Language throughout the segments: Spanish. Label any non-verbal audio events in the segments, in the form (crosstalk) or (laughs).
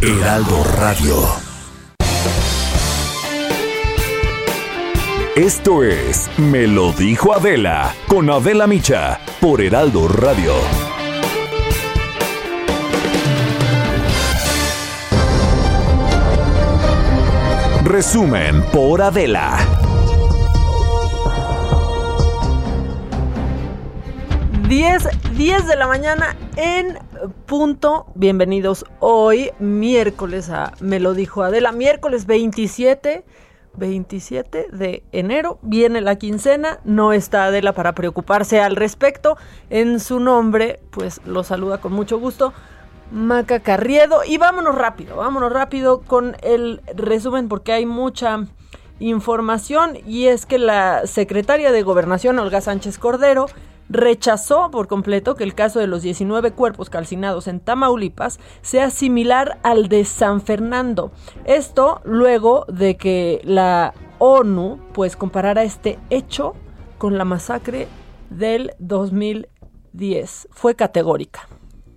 Heraldo Radio. Esto es Me lo dijo Adela con Adela Micha por Heraldo Radio. Resumen por Adela. 10, 10 de la mañana en punto. Bienvenidos hoy, miércoles a Me lo dijo Adela, miércoles 27. 27 de enero viene la quincena, no está Adela para preocuparse al respecto. En su nombre, pues lo saluda con mucho gusto Maca Carriedo. Y vámonos rápido, vámonos rápido con el resumen porque hay mucha información y es que la secretaria de Gobernación, Olga Sánchez Cordero, rechazó por completo que el caso de los 19 cuerpos calcinados en Tamaulipas sea similar al de San Fernando. Esto luego de que la ONU pues comparara este hecho con la masacre del 2010. Fue categórica.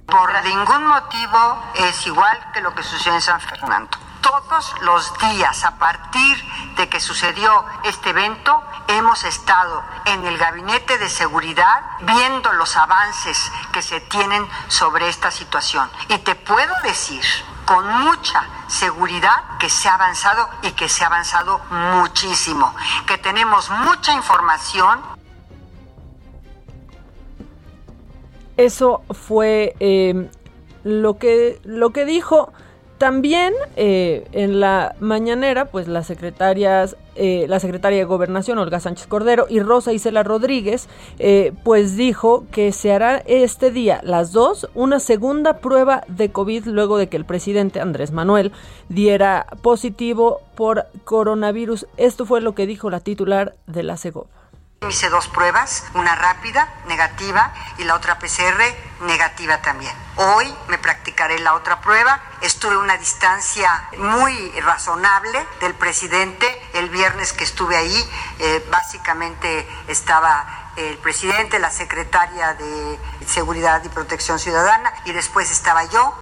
Por ningún motivo es igual que lo que sucedió en San Fernando todos los días, a partir de que sucedió este evento, hemos estado en el gabinete de seguridad viendo los avances que se tienen sobre esta situación. Y te puedo decir con mucha seguridad que se ha avanzado y que se ha avanzado muchísimo, que tenemos mucha información. Eso fue eh, lo, que, lo que dijo también eh, en la mañanera, pues las secretarias, eh, la secretaria de Gobernación, Olga Sánchez Cordero, y Rosa Isela Rodríguez, eh, pues dijo que se hará este día, las dos, una segunda prueba de COVID luego de que el presidente Andrés Manuel diera positivo por coronavirus. Esto fue lo que dijo la titular de la CEGOV. Hice dos pruebas, una rápida, negativa, y la otra PCR, negativa también. Hoy me practicaré la otra prueba. Estuve a una distancia muy razonable del presidente. El viernes que estuve ahí, eh, básicamente estaba el presidente, la secretaria de Seguridad y Protección Ciudadana, y después estaba yo.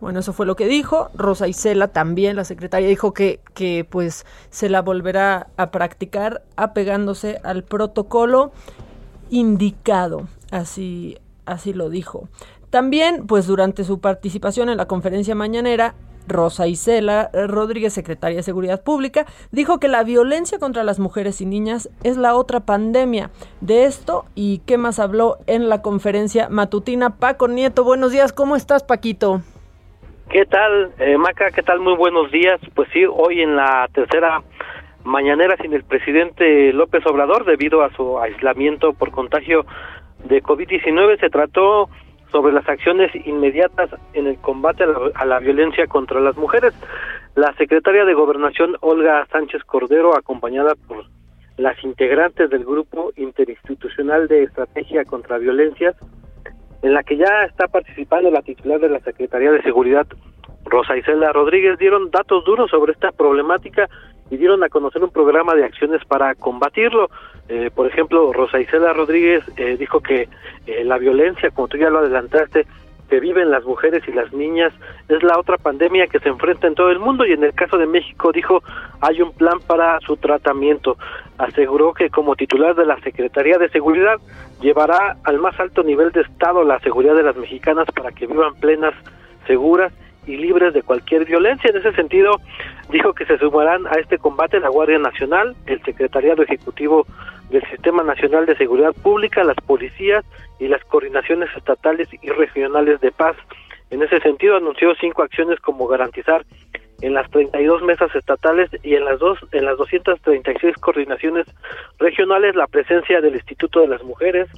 Bueno, eso fue lo que dijo. Rosa Isela también, la secretaria, dijo que, que pues se la volverá a practicar apegándose al protocolo indicado. Así, así lo dijo. También, pues durante su participación en la conferencia mañanera, Rosa Isela Rodríguez, secretaria de Seguridad Pública, dijo que la violencia contra las mujeres y niñas es la otra pandemia. De esto y qué más habló en la conferencia matutina Paco Nieto. Buenos días, ¿cómo estás, Paquito? ¿Qué tal, eh, Maca? ¿Qué tal? Muy buenos días. Pues sí, hoy en la tercera mañanera sin el presidente López Obrador, debido a su aislamiento por contagio de COVID-19, se trató sobre las acciones inmediatas en el combate a la, a la, violencia contra las mujeres. La secretaria de Gobernación, Olga Sánchez Cordero, acompañada por las integrantes del Grupo Interinstitucional de Estrategia contra Violencias, en la que ya está participando la titular de la Secretaría de Seguridad, Rosa Isela Rodríguez, dieron datos duros sobre esta problemática y dieron a conocer un programa de acciones para combatirlo. Eh, por ejemplo, Rosa Isela Rodríguez eh, dijo que eh, la violencia, como tú ya lo adelantaste, que viven las mujeres y las niñas es la otra pandemia que se enfrenta en todo el mundo y en el caso de México dijo hay un plan para su tratamiento. Aseguró que como titular de la Secretaría de Seguridad llevará al más alto nivel de Estado la seguridad de las mexicanas para que vivan plenas, seguras y libres de cualquier violencia. En ese sentido, dijo que se sumarán a este combate la Guardia Nacional, el Secretariado Ejecutivo del Sistema Nacional de Seguridad Pública, las policías y las coordinaciones estatales y regionales de paz. En ese sentido, anunció cinco acciones como garantizar en las 32 mesas estatales y en las dos en las 236 coordinaciones regionales la presencia del Instituto de las Mujeres,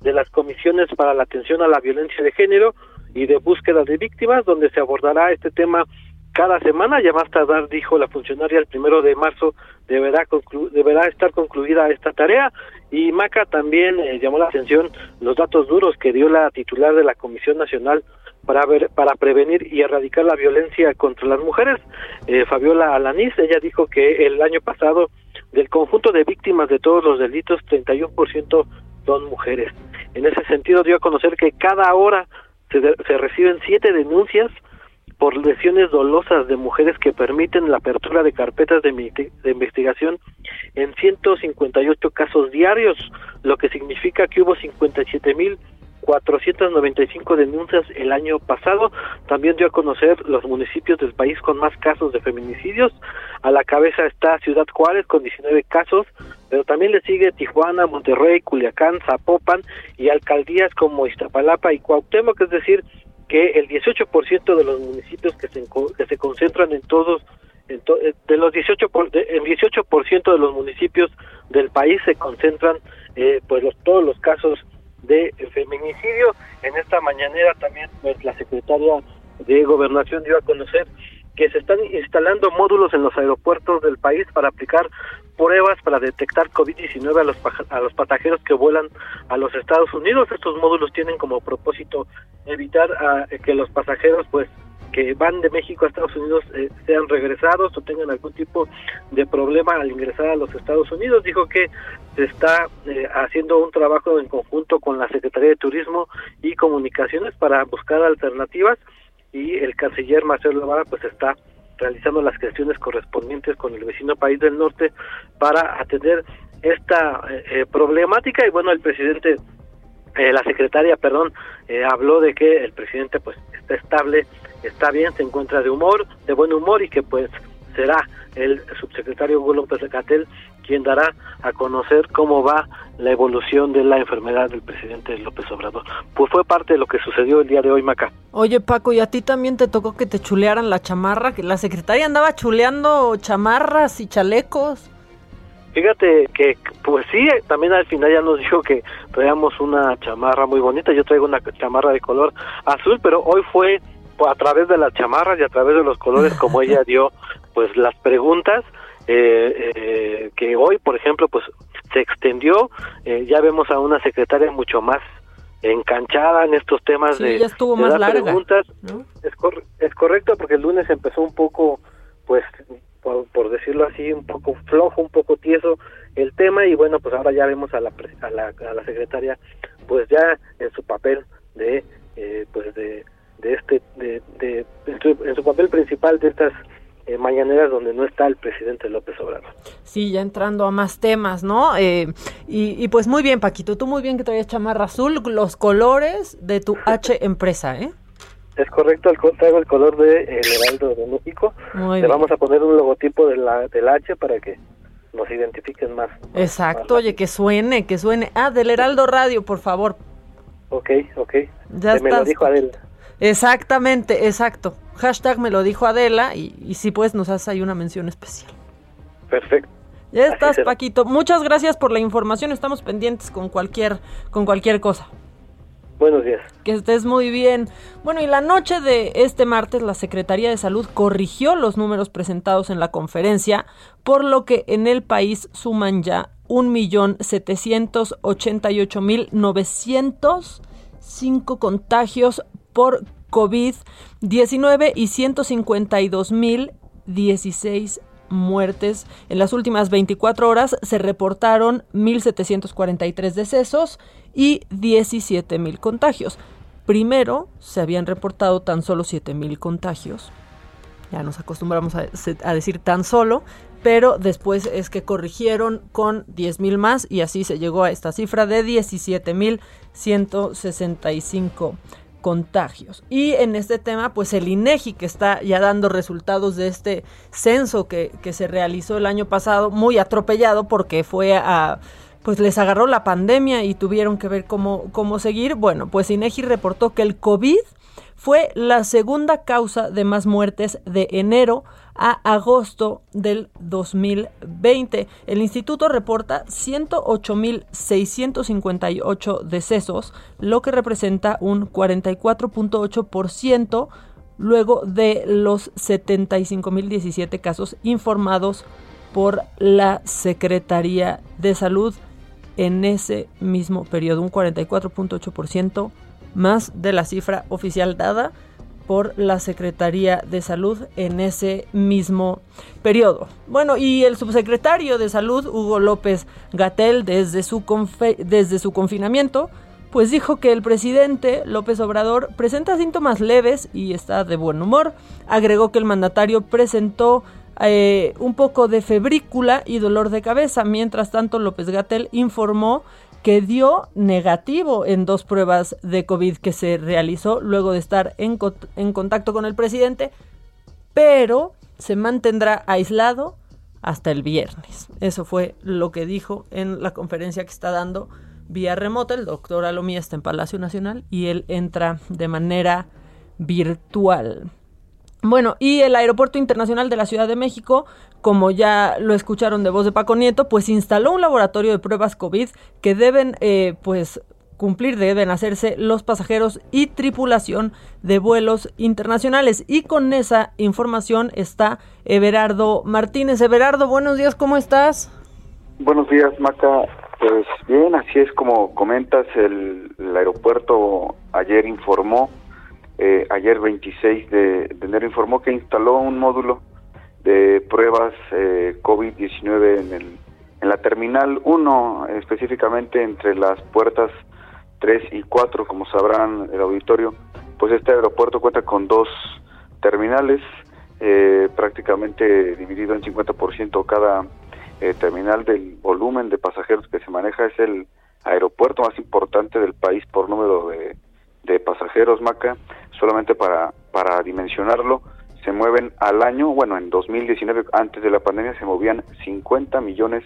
de las comisiones para la atención a la violencia de género y de búsqueda de víctimas, donde se abordará este tema cada semana. Ya más tardar, dijo la funcionaria, el primero de marzo deberá, deberá estar concluida esta tarea. Y Maca también eh, llamó la atención los datos duros que dio la titular de la Comisión Nacional para, ver, para prevenir y erradicar la violencia contra las mujeres, eh, Fabiola Alaniz. Ella dijo que el año pasado, del conjunto de víctimas de todos los delitos, 31% son mujeres. En ese sentido, dio a conocer que cada hora se, se reciben siete denuncias por lesiones dolosas de mujeres que permiten la apertura de carpetas de, de, investigación en 158 casos diarios, lo que significa que hubo 57 mil 495 denuncias el año pasado. También dio a conocer los municipios del país con más casos de feminicidios. A la cabeza está Ciudad Juárez con 19 casos, pero también le sigue Tijuana, Monterrey, Culiacán, Zapopan y alcaldías como Iztapalapa y Cuauhtémoc, es decir, que el 18% de los municipios que se, que se concentran en todos en eh, de los 18 por, el 18% de los municipios del país se concentran eh, pues los, todos los casos de feminicidio. En esta mañanera también pues la secretaria de gobernación dio a conocer que se están instalando módulos en los aeropuertos del país para aplicar pruebas para detectar COVID-19 a los, a los pasajeros que vuelan a los Estados Unidos. Estos módulos tienen como propósito evitar a, que los pasajeros pues que van de México a Estados Unidos eh, sean regresados o tengan algún tipo de problema al ingresar a los Estados Unidos. Dijo que se está eh, haciendo un trabajo en conjunto con la Secretaría de Turismo y Comunicaciones para buscar alternativas y el canciller Marcelo Lavara pues está realizando las gestiones correspondientes con el vecino país del norte para atender esta eh, eh, problemática. Y bueno el presidente eh, la secretaria perdón habló de que el presidente pues está estable está bien se encuentra de humor de buen humor y que pues será el subsecretario Hugo López quien dará a conocer cómo va la evolución de la enfermedad del presidente López Obrador. Pues fue parte de lo que sucedió el día de hoy, Maca. Oye, Paco, ¿y a ti también te tocó que te chulearan la chamarra? Que la secretaria andaba chuleando chamarras y chalecos. Fíjate que, pues sí, también al final ya nos (laughs) dijo que traíamos una chamarra muy bonita. Yo traigo una chamarra de color azul, pero hoy fue a través de las chamarras y a través de los colores como (laughs) ella dio pues las preguntas eh, eh, que hoy, por ejemplo, pues se extendió, eh, ya vemos a una secretaria mucho más enganchada en estos temas de, estuvo más preguntas. Es, es correcto porque el lunes empezó un poco, pues, por, decirlo así, un poco flojo, un poco tieso el tema y bueno, pues ahora ya vemos a la, a la, a la secretaria, pues ya en su papel de, eh, pues de, de este, de, de en su papel principal de estas eh, mañaneras donde no está el presidente López Obrador. Sí, ya entrando a más temas, ¿no? Eh, y, pues muy bien, Paquito, tú muy bien que traías chamarra azul, los colores de tu (laughs) H empresa, ¿eh? Es correcto, traigo el color de el Heraldo de México. Le vamos a poner un logotipo de la, del H para que nos identifiquen más. Exacto, oye, que suene, que suene. Ah, del Heraldo Radio, por favor. Ok, ok. Ya Me lo dijo Adel. Exactamente, exacto. Hashtag me lo dijo Adela y, si pues nos hace ahí una mención especial. Perfecto. Ya estás, Paquito. Muchas gracias por la información. Estamos pendientes con cualquier, con cualquier cosa. Buenos días. Que estés muy bien. Bueno, y la noche de este martes la Secretaría de Salud corrigió los números presentados en la conferencia, por lo que en el país suman ya 1.788.905 contagios por COVID-19 y 152.016 muertes. En las últimas 24 horas se reportaron 1.743 decesos y 17.000 contagios. Primero se habían reportado tan solo 7.000 contagios. Ya nos acostumbramos a, decir tan solo, pero después es que corrigieron con 10.000 más y así se llegó a esta cifra de 17.165 contagios. Y en este tema, pues el INEGI, que está ya dando resultados de este censo que, que se realizó el año pasado, muy atropellado porque fue a pues les agarró la pandemia y tuvieron que ver cómo, cómo seguir. Bueno, pues INEGI reportó que el COVID fue la segunda causa de más muertes de enero a agosto del 2020. El instituto reporta 108.658 decesos, lo que representa un 44.8% luego de los 75.017 casos informados por la Secretaría de Salud en ese mismo periodo, un 44.8% más de la cifra oficial dada por la Secretaría de Salud en ese mismo periodo. Bueno, y el subsecretario de Salud, Hugo López Gatel, desde su, desde su confinamiento, pues dijo que el presidente López Obrador presenta síntomas leves y está de buen humor. Agregó que el mandatario presentó eh, un poco de febrícula y dolor de cabeza. Mientras tanto, López Gatel informó que dio negativo en dos pruebas de COVID que se realizó luego de estar en, contacto con el presidente, pero se mantendrá aislado hasta el viernes. Eso fue lo que dijo en la conferencia que está dando vía remota. El doctor Alomía está en Palacio Nacional y él entra de manera virtual. Bueno, y el Aeropuerto Internacional de la Ciudad de México, como ya lo escucharon de voz de Paco Nieto, pues instaló un laboratorio de pruebas COVID que deben, eh, pues, cumplir, deben hacerse los pasajeros y tripulación de vuelos internacionales. Y con esa información está Everardo Martínez. Everardo, buenos días, ¿cómo estás? Buenos días, Maca. Pues bien, así es como comentas, el aeropuerto ayer informó eh, ayer 26 de, enero informó que instaló un módulo de pruebas eh, COVID-19 en, en la terminal 1, específicamente entre las puertas 3 y 4, como sabrán el auditorio, pues este aeropuerto cuenta con dos terminales, eh, prácticamente dividido en 50% cada terminal del volumen de pasajeros que se maneja, es el aeropuerto más importante del país por número de, de pasajeros, Maca, solamente para, para dimensionarlo, se mueven al año, bueno, en 2019, antes de la pandemia, se movían 50 millones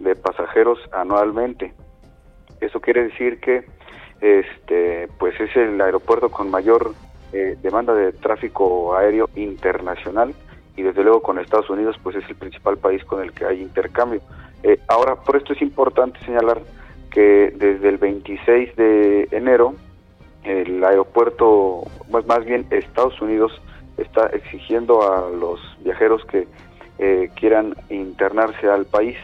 de pasajeros anualmente. Eso quiere decir que este pues es el aeropuerto con mayor eh, demanda de tráfico aéreo internacional y desde luego con Estados Unidos pues es el principal país con el que hay intercambio. Eh, ahora, por esto es importante señalar que desde el 26 de enero el aeropuerto, más bien Estados Unidos está exigiendo a los viajeros que eh, quieran internarse al país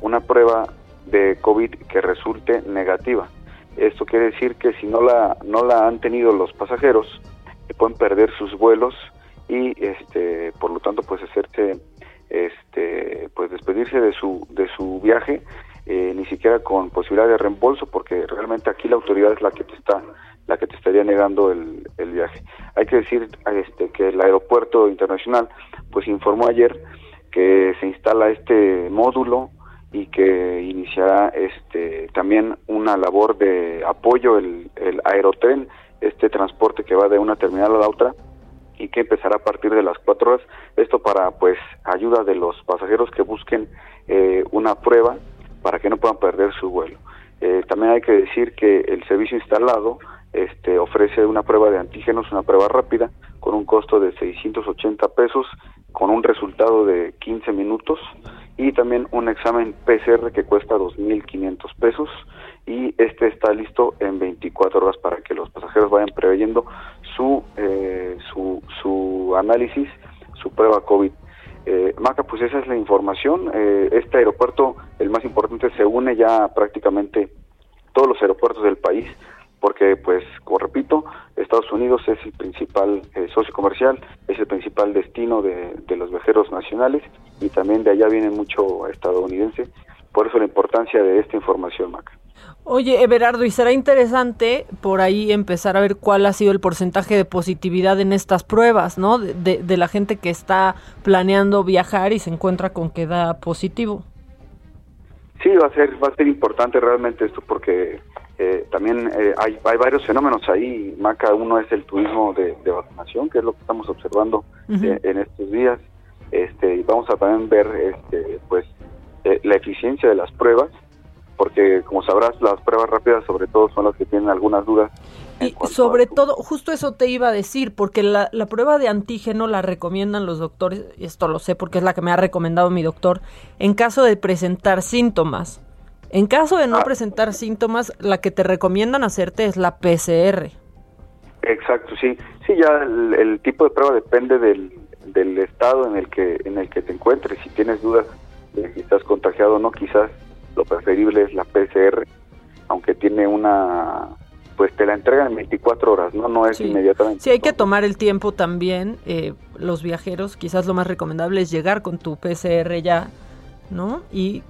una prueba de COVID que resulte negativa. Esto quiere decir que si no la no la han tenido los pasajeros, pueden perder sus vuelos y este por lo tanto pues hacerse este pues despedirse de su de su viaje eh, ni siquiera con posibilidad de reembolso porque realmente aquí la autoridad es la que te está la que te negando el, el viaje. Hay que decir este, que el aeropuerto internacional pues informó ayer que se instala este módulo y que iniciará este también una labor de apoyo el, el aerotren, este transporte que va de una terminal a la otra y que empezará a partir de las cuatro horas. Esto para pues ayuda de los pasajeros que busquen eh, una prueba para que no puedan perder su vuelo. Eh, también hay que decir que el servicio instalado este, ofrece una prueba de antígenos, una prueba rápida, con un costo de 680 pesos, con un resultado de 15 minutos, y también un examen PCR que cuesta 2.500 pesos, y este está listo en 24 horas para que los pasajeros vayan preveyendo su, eh, su, análisis, su prueba COVID. Eh, Maca, pues esa es la información. Eh, este aeropuerto, el más importante, se une ya prácticamente todos los aeropuertos del país porque pues como repito Estados Unidos es el principal eh, socio comercial es el principal destino de, los viajeros nacionales y también de allá viene mucho estadounidense por eso la importancia de esta información Maca Oye, Everardo, y será interesante por ahí empezar a ver cuál ha sido el porcentaje de positividad en estas pruebas, ¿no? De, de la gente que está planeando viajar y se encuentra con que da positivo. Sí, va a ser, va a ser importante realmente esto porque eh, también eh, hay, hay, varios fenómenos ahí, Maca, uno es el turismo de, vacunación, que es lo que estamos observando eh, en estos días, este, y vamos a también ver este, pues la eficiencia de las pruebas, porque como sabrás, las pruebas rápidas sobre todo son las que tienen algunas dudas Y sobre todo, justo eso te iba a decir, porque la, la, prueba de antígeno la recomiendan los doctores, y esto lo sé porque es la que me ha recomendado mi doctor, en caso de presentar síntomas. En caso de no ah. presentar síntomas, la que te recomiendan hacerte es la PCR. Exacto, sí. Sí, ya el, tipo de prueba depende del, del, estado en el que en el que te encuentres. Si tienes dudas de si estás contagiado o no, quizás lo preferible es la PCR, aunque tiene una pues te la entregan en 24 horas, ¿no? No es inmediatamente. Sí, hay que tomar el tiempo también. Eh, los viajeros, quizás lo más recomendable es llegar con tu PCR ya, ¿no? Y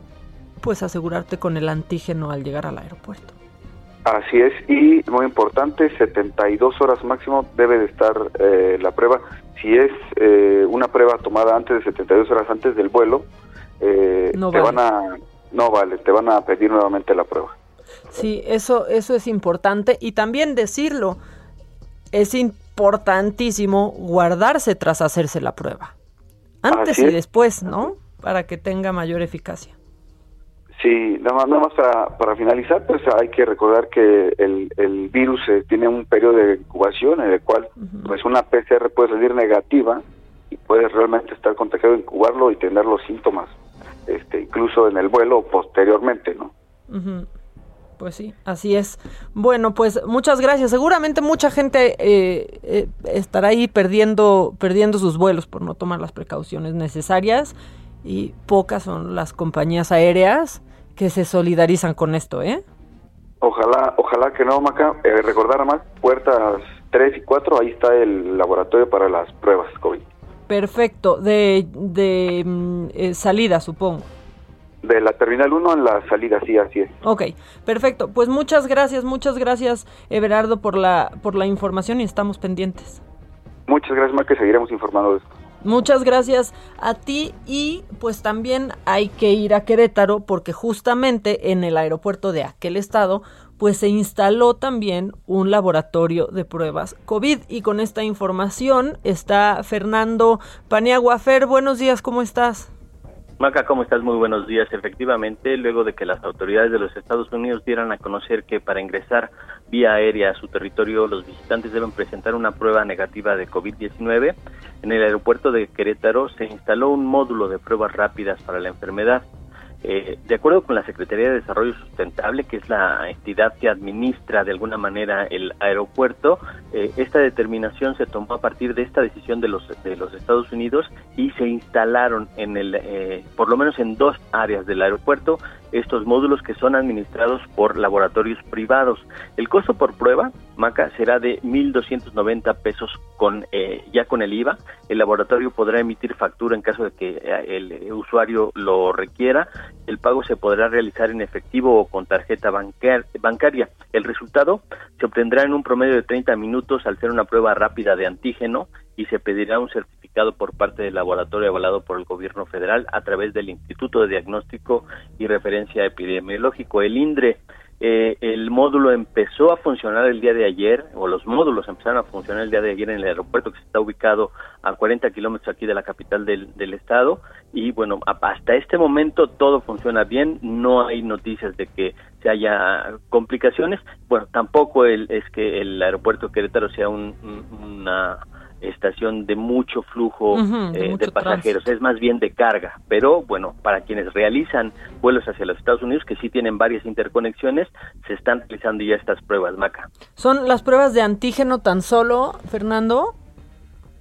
pues asegurarte con el antígeno al llegar al aeropuerto. Así es, y muy importante, 72 horas máximo debe de estar eh, la prueba. Si es eh, una prueba tomada antes de 72 horas antes del vuelo, eh, te van a no vale, te van a pedir nuevamente la prueba. Sí, eso eso es importante y también decirlo es importantísimo guardarse tras hacerse la prueba. Antes y después, ¿no? Para que tenga mayor eficacia. Sí, nada más, nada más para, para finalizar, pues hay que recordar que el, el virus eh, tiene un periodo de incubación en el cual pues una PCR puede salir negativa y puedes realmente estar contagiado, incubarlo y tener los síntomas, este, incluso en el vuelo posteriormente, ¿no? Pues sí, así es. Bueno, pues muchas gracias. Seguramente mucha gente eh, eh, estará ahí perdiendo, perdiendo sus vuelos por no tomar las precauciones necesarias y pocas son las compañías aéreas que se solidarizan con esto, ¿eh? Ojalá, ojalá que no, Maca. Eh, recordar más, puertas 3 y 4, ahí está el laboratorio para las pruebas COVID. Perfecto, de, de mm, eh, salida, supongo. De la Terminal 1 en la salida, sí, así es. Ok, perfecto. Pues muchas gracias, muchas gracias, Everardo, por la, por la información y estamos pendientes. Muchas gracias, Maca, seguiremos informando de esto. Muchas gracias a ti y pues también hay que ir a Querétaro porque justamente en el aeropuerto de aquel estado pues se instaló también un laboratorio de pruebas COVID y con esta información está Fernando Paniagua. Fer, buenos días, ¿cómo estás? Maca, ¿cómo estás? Muy buenos días. Efectivamente, luego de que las autoridades de los Estados Unidos dieran a conocer que para ingresar vía aérea a su territorio los visitantes deben presentar una prueba negativa de COVID-19, en el aeropuerto de Querétaro se instaló un módulo de pruebas rápidas para la enfermedad. Eh, de acuerdo con la Secretaría de Desarrollo Sustentable, que es la entidad que administra de alguna manera el aeropuerto, eh, esta determinación se tomó a partir de esta decisión de los de los Estados Unidos y se instalaron en el, eh, por lo menos en dos áreas del aeropuerto, estos módulos que son administrados por laboratorios privados. El costo por prueba, Maca, será de 1.290 pesos con ya con el IVA. El laboratorio podrá emitir factura en caso de que el usuario lo requiera el pago se podrá realizar en efectivo o con tarjeta bancaria. El resultado se obtendrá en un promedio de 30 minutos al ser una prueba rápida de antígeno y se pedirá un certificado por parte del laboratorio avalado por el gobierno federal a través del Instituto de Diagnóstico y Referencia Epidemiológico, el INDRE. Eh, el módulo empezó a funcionar el día de ayer, o los módulos empezaron a funcionar el día de ayer en el aeropuerto que está ubicado a 40 kilómetros aquí de la capital del, estado. Y bueno, hasta este momento todo funciona bien, no hay noticias de que se haya complicaciones. Bueno, tampoco el, es que el aeropuerto Querétaro sea un, una estación de mucho flujo de, eh, pasajeros, es más bien de carga, pero bueno, para quienes realizan vuelos hacia los Estados Unidos, que sí tienen varias interconexiones, se están realizando ya estas pruebas, Maca. ¿Son las pruebas de antígeno tan solo, Fernando?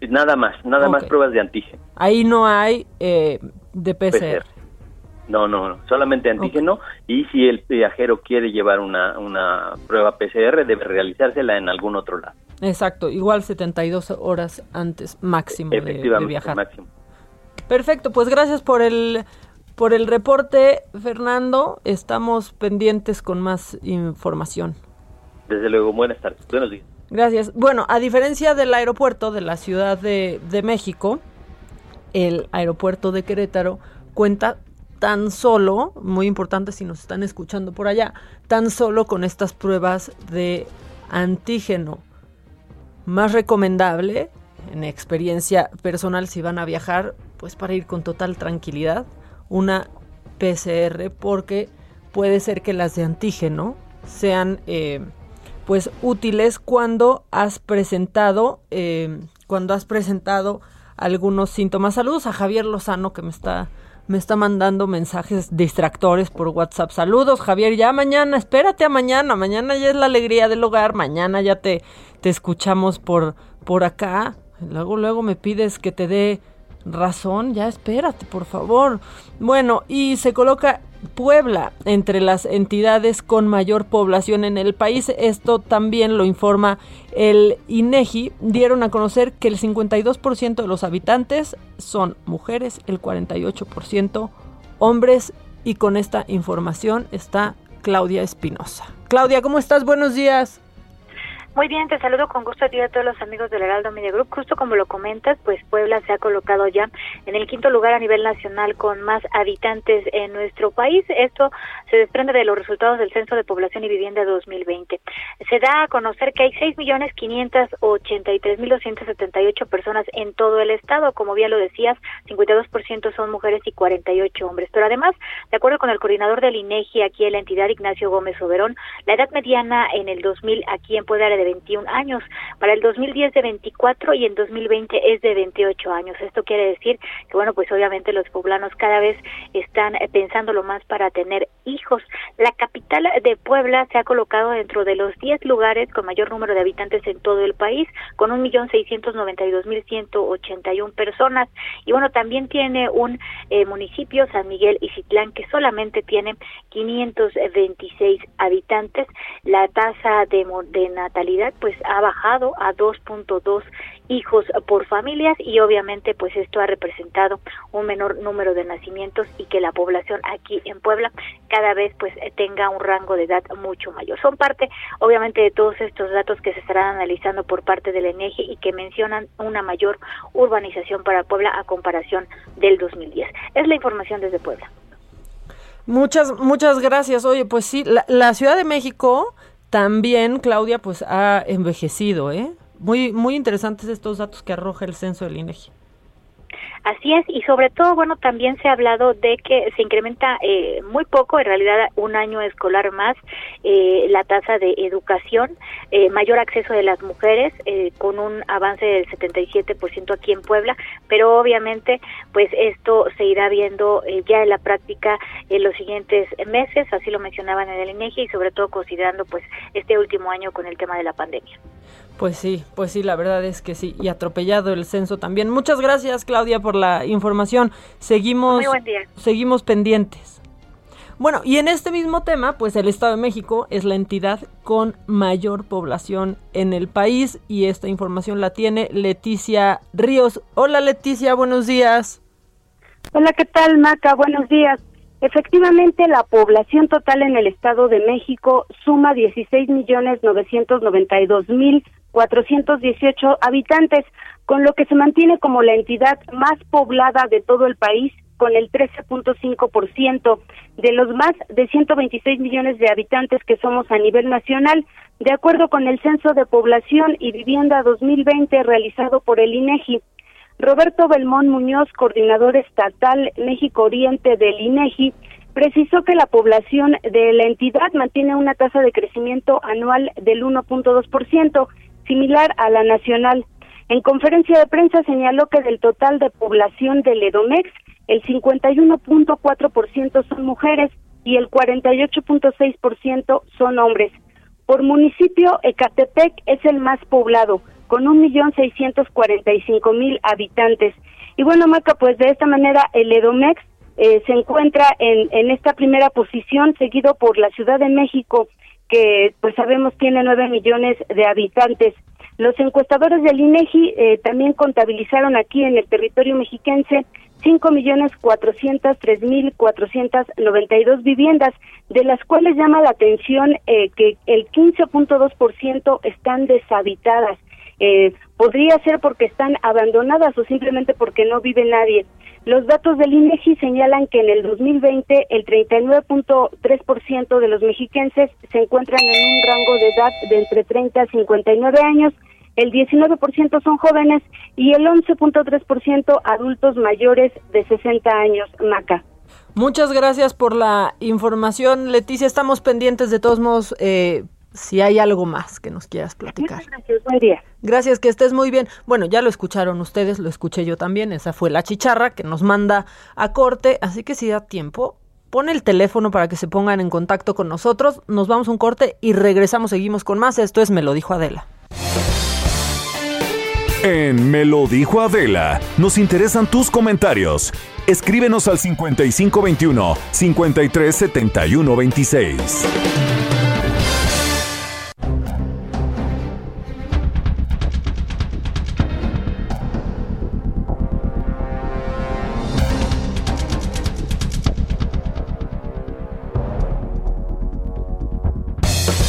Nada más, nada más pruebas de antígeno. Ahí no hay eh, de PCR. No, no, no, solamente antígeno y si el viajero quiere llevar una, una prueba PCR debe realizársela en algún otro lado. Exacto, igual 72 horas antes máximo de, de, viajar. Máximo. Perfecto, pues gracias por el por el reporte, Fernando. Estamos pendientes con más información. Desde luego, buenas tardes. Buenos días. Gracias. Bueno, a diferencia del aeropuerto de la Ciudad de, de México, el aeropuerto de Querétaro cuenta tan solo, muy importante si nos están escuchando por allá, tan solo con estas pruebas de antígeno más recomendable, en experiencia personal, si van a viajar, pues para ir con total tranquilidad, una PCR, porque puede ser que las de antígeno sean, eh, pues útiles cuando has presentado, eh, cuando has presentado algunos síntomas. Saludos a Javier Lozano que me está me está mandando mensajes distractores por WhatsApp. Saludos, Javier, ya mañana, espérate a mañana, mañana ya es la alegría del hogar, mañana ya te, te escuchamos por, por acá. Luego, luego me pides que te dé razón, ya espérate, por favor. Bueno, y se coloca Puebla entre las entidades con mayor población en el país. Esto también lo informa el INEGI. Dieron a conocer que el 52% de los habitantes son mujeres, el 48% hombres y con esta información está Claudia Espinosa. Claudia, ¿cómo estás? Buenos días. Muy bien, te saludo con gusto a ti y a todos los amigos del Heraldo Media Group. Justo como lo comentas, pues Puebla se ha colocado ya en el quinto lugar a nivel nacional con más habitantes en nuestro país. Esto se desprende de los resultados del Censo de Población y Vivienda 2020. Se da a conocer que hay 6.583.278 personas en todo el estado. Como bien lo decías, 52% son mujeres y 48 hombres. Pero además, de acuerdo con el coordinador del INEGI aquí en la entidad, Ignacio Gómez Oberón, la edad mediana en el 2000 aquí en Puebla era de 21 años, para el 2010 de 24 y en 2020 es de 28 años. Esto quiere decir que, bueno, pues obviamente los poblanos cada vez están eh, pensándolo más para tener hijos. La capital de Puebla se ha colocado dentro de los 10 lugares con mayor número de habitantes en todo el país, con 1.692.181 personas. Y bueno, también tiene un eh, municipio, San Miguel y Citlán, que solamente tiene 526 habitantes. La tasa de, de natalidad pues ha bajado a 2.2 hijos por familias y obviamente pues esto ha representado un menor número de nacimientos y que la población aquí en Puebla cada vez pues tenga un rango de edad mucho mayor. Son parte obviamente de todos estos datos que se estarán analizando por parte del ENEGI y que mencionan una mayor urbanización para Puebla a comparación del 2010. Es la información desde Puebla. Muchas, muchas gracias. Oye, pues sí, la, la Ciudad de México también Claudia pues ha envejecido, ¿eh? Muy, muy interesantes estos datos que arroja el censo del INEGI. Así es, y sobre todo, bueno, también se ha hablado de que se incrementa eh, muy poco, en realidad un año escolar más, eh, la tasa de educación, eh, mayor acceso de las mujeres, con un avance del 77% aquí en Puebla, pero obviamente, pues esto se irá viendo ya en la práctica en los siguientes meses, así lo mencionaban en el INEGI, y sobre todo considerando, pues, este último año con el tema de la pandemia. Pues sí, pues sí, la verdad es que sí, y atropellado el censo también. Muchas gracias, Claudia, por la información. Seguimos, seguimos pendientes. Bueno, y en este mismo tema, pues el Estado de México es la entidad con mayor población en el país y esta información la tiene Leticia Ríos. Hola Leticia, buenos días. Hola, ¿qué tal Maca? Buenos días. Efectivamente, la población total en el Estado de México suma 16 millones 992 mil 418 habitantes, con lo que se mantiene como la entidad más poblada de todo el país con el 13.5% de los más de 126 millones de habitantes que somos a nivel nacional, de acuerdo con el Censo de Población y Vivienda 2020 realizado por el INEGI. Roberto Belmón Muñoz, coordinador estatal México Oriente del INEGI, precisó que la población de la entidad mantiene una tasa de crecimiento anual del 1.2%, similar a la nacional. En conferencia de prensa señaló que del total de población del EDOMEX, el 51.4% son mujeres y el 48.6% son hombres. Por municipio, Ecatepec es el más poblado, con un millón seiscientos cuarenta y cinco mil habitantes. Y bueno, Maca, pues de esta manera el EDOMEX eh, se encuentra en, en esta primera posición, seguido por la Ciudad de México que pues sabemos tiene nueve millones de habitantes. Los encuestadores del INEGI eh, también contabilizaron aquí en el territorio mexiquense cinco millones cuatrocientos tres mil cuatrocientos noventa y dos viviendas, de las cuales llama la atención eh, que el quince punto dos por ciento están deshabitadas. Eh, podría ser porque están abandonadas o simplemente porque no vive nadie. Los datos del INEGI señalan que en el 2020 el 39.3% de los mexiquenses se encuentran en un rango de edad de entre 30 a 59 años, el 19% son jóvenes y el 11.3% adultos mayores de 60 años. Maca. Muchas gracias por la información, Leticia. Estamos pendientes de todos modos. Eh, si hay algo más que nos quieras platicar. Muchas gracias, buen día. Gracias, que estés muy bien. Bueno, ya lo escucharon ustedes, lo escuché yo también. Esa fue la chicharra que nos manda a corte. Así que si da tiempo, pone el teléfono para que se pongan en contacto con nosotros. Nos vamos a un corte y regresamos, seguimos con más. Esto es Me lo dijo Adela. En Me lo dijo Adela, nos interesan tus comentarios. Escríbenos al 5521 537126.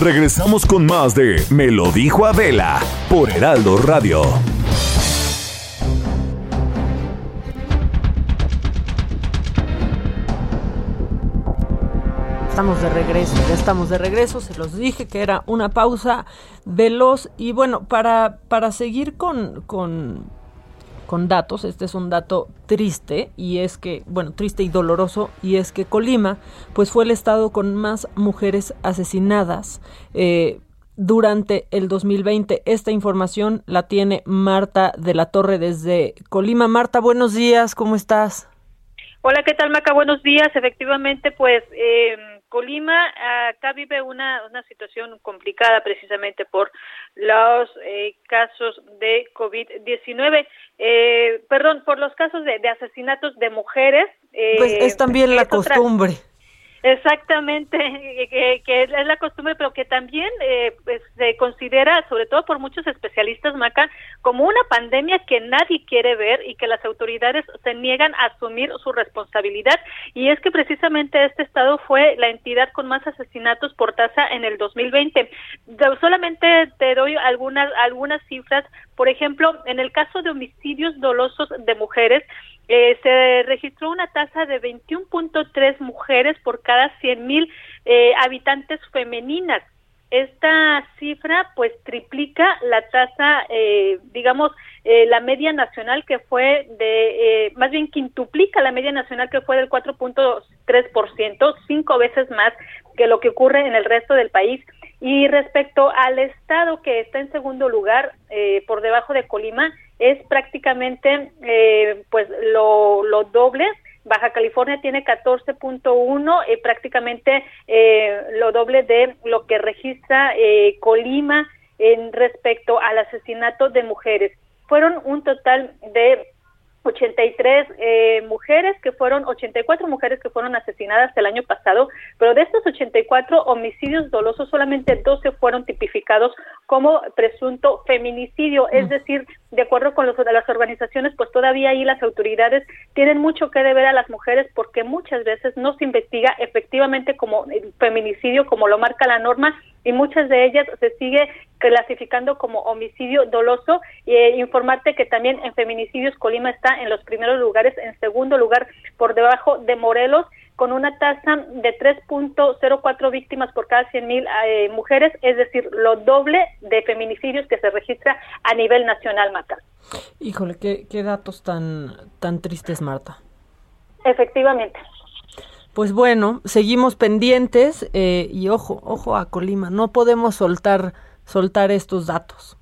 Regresamos con más de Me lo dijo Adela por Heraldo Radio. Estamos de regreso, ya estamos de regreso, se los dije que era una pausa veloz y bueno, para, para seguir con, con, con datos, este es un dato triste y es que, bueno, triste y doloroso y es que Colima pues fue el estado con más mujeres asesinadas. Eh, durante el 2020. Esta información la tiene Marta de la Torre desde Colima. Marta, buenos días, ¿cómo estás? Hola, ¿qué tal, Maca? Buenos días. Efectivamente, pues eh, Colima acá vive una, una situación complicada precisamente por los eh, casos de COVID-19. Eh, perdón, por los casos de, de asesinatos de mujeres. pues es también la costumbre. Exactamente, que, es la costumbre, pero que también eh, pues, se considera, sobre todo por muchos especialistas, Maca, como una pandemia que nadie quiere ver y que las autoridades se niegan a asumir su responsabilidad. Y es que precisamente este estado fue la entidad con más asesinatos por tasa en el 2020. Solamente te doy algunas, algunas cifras. Por ejemplo, en el caso de homicidios dolosos de mujeres, eh, se registró una tasa de 21.3 mujeres por cada 100 mil eh, habitantes femeninas. Esta cifra pues triplica la tasa, eh, digamos, la media nacional que fue de, más bien quintuplica la media nacional que fue del 4.3%, cinco veces más que lo que ocurre en el resto del país. Y respecto al estado que está en segundo lugar, por debajo de Colima, es prácticamente eh, pues lo, lo doble. Baja California tiene 14.1, eh, prácticamente eh, lo doble de lo que registra eh, Colima en respecto al asesinato de mujeres. Fueron un total de 83 eh, mujeres que fueron, 84 mujeres que fueron asesinadas el año pasado, pero de estos 84 homicidios dolosos solamente 12 fueron tipificados como presunto feminicidio, es decir, de acuerdo con los, las organizaciones, pues todavía ahí las autoridades tienen mucho que deber a las mujeres porque muchas veces no se investiga efectivamente como feminicidio, como lo marca la norma, y muchas de ellas se sigue clasificando como homicidio doloso. eh, informarte que también en feminicidios Colima está en los primeros lugares, en segundo lugar por debajo de Morelos con una tasa de 3.04 víctimas por cada 100.000 mil eh, mujeres, es decir, lo doble de feminicidios que se registra a nivel nacional, Marta. Híjole, qué, qué datos tan, tan tristes, Marta. Efectivamente. Pues bueno, seguimos pendientes eh, y ojo, ojo a Colima, no podemos soltar, soltar estos datos.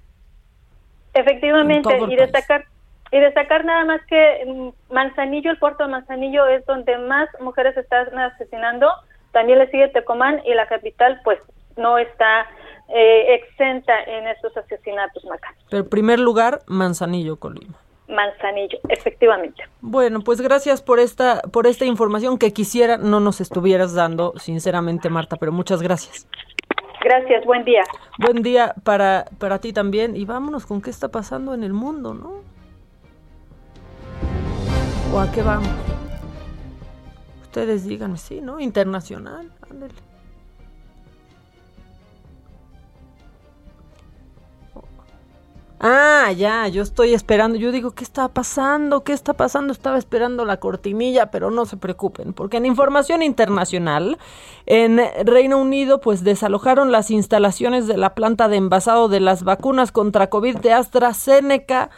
Efectivamente, y destacar y destacar nada más que mm, Manzanillo, el puerto de Manzanillo es donde más mujeres están asesinando, también le sigue Tecomán y la capital pues no está eh, exenta en estos asesinatos, Maca. Pero en primer lugar, Manzanillo, Colima. Manzanillo, efectivamente. Bueno, pues gracias por esta por esta información que quisiera no nos estuvieras dando, sinceramente, Marta, pero muchas gracias. Gracias, buen día. Buen día para para ti también y vámonos con qué está pasando en el mundo, ¿no? ¿O a qué vamos? Ustedes díganme, sí, ¿no? Internacional, ándale. Ah, ya, yo estoy esperando. Yo digo, ¿qué está pasando? ¿Qué está pasando? Estaba esperando la cortinilla, pero no se preocupen, porque en información internacional, en Reino Unido, pues desalojaron las instalaciones de la planta de envasado de las vacunas contra COVID de AstraZeneca.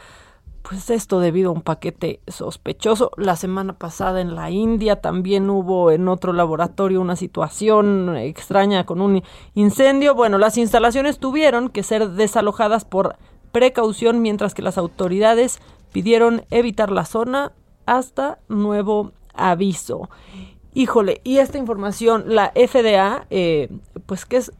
Pues esto debido a un paquete sospechoso. La semana pasada en la India también hubo en otro laboratorio una situación extraña con un incendio. Bueno, las instalaciones tuvieron que ser desalojadas por precaución mientras que las autoridades pidieron evitar la zona hasta nuevo aviso. Híjole, y esta información, la FDA, eh, pues que es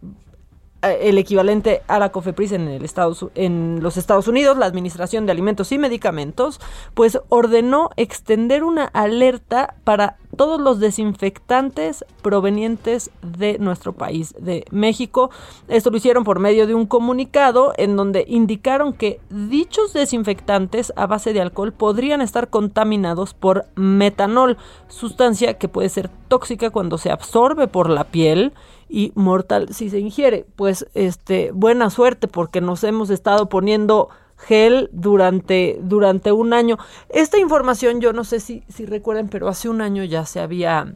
el equivalente a la COFEPRIS en, el Estados, en los Estados Unidos, la Administración de Alimentos y Medicamentos, pues ordenó extender una alerta para todos los desinfectantes provenientes de nuestro país, de México. Esto lo hicieron por medio de un comunicado en donde indicaron que dichos desinfectantes a base de alcohol podrían estar contaminados por metanol, sustancia que puede ser tóxica cuando se absorbe por la piel y mortal si se ingiere. Pues este, buena suerte porque nos hemos estado poniendo gel durante, durante un año. Esta información yo no sé si, si recuerden, pero hace un año ya se había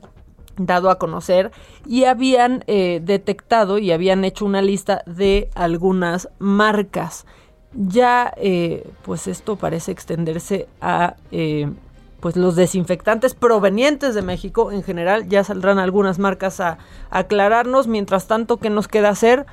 dado a conocer y habían eh, detectado y habían hecho una lista de algunas marcas. Ya pues pues esto parece extenderse a eh, pues los desinfectantes provenientes de México en general. Ya saldrán algunas marcas a, aclararnos. Mientras tanto, ¿qué nos queda hacer?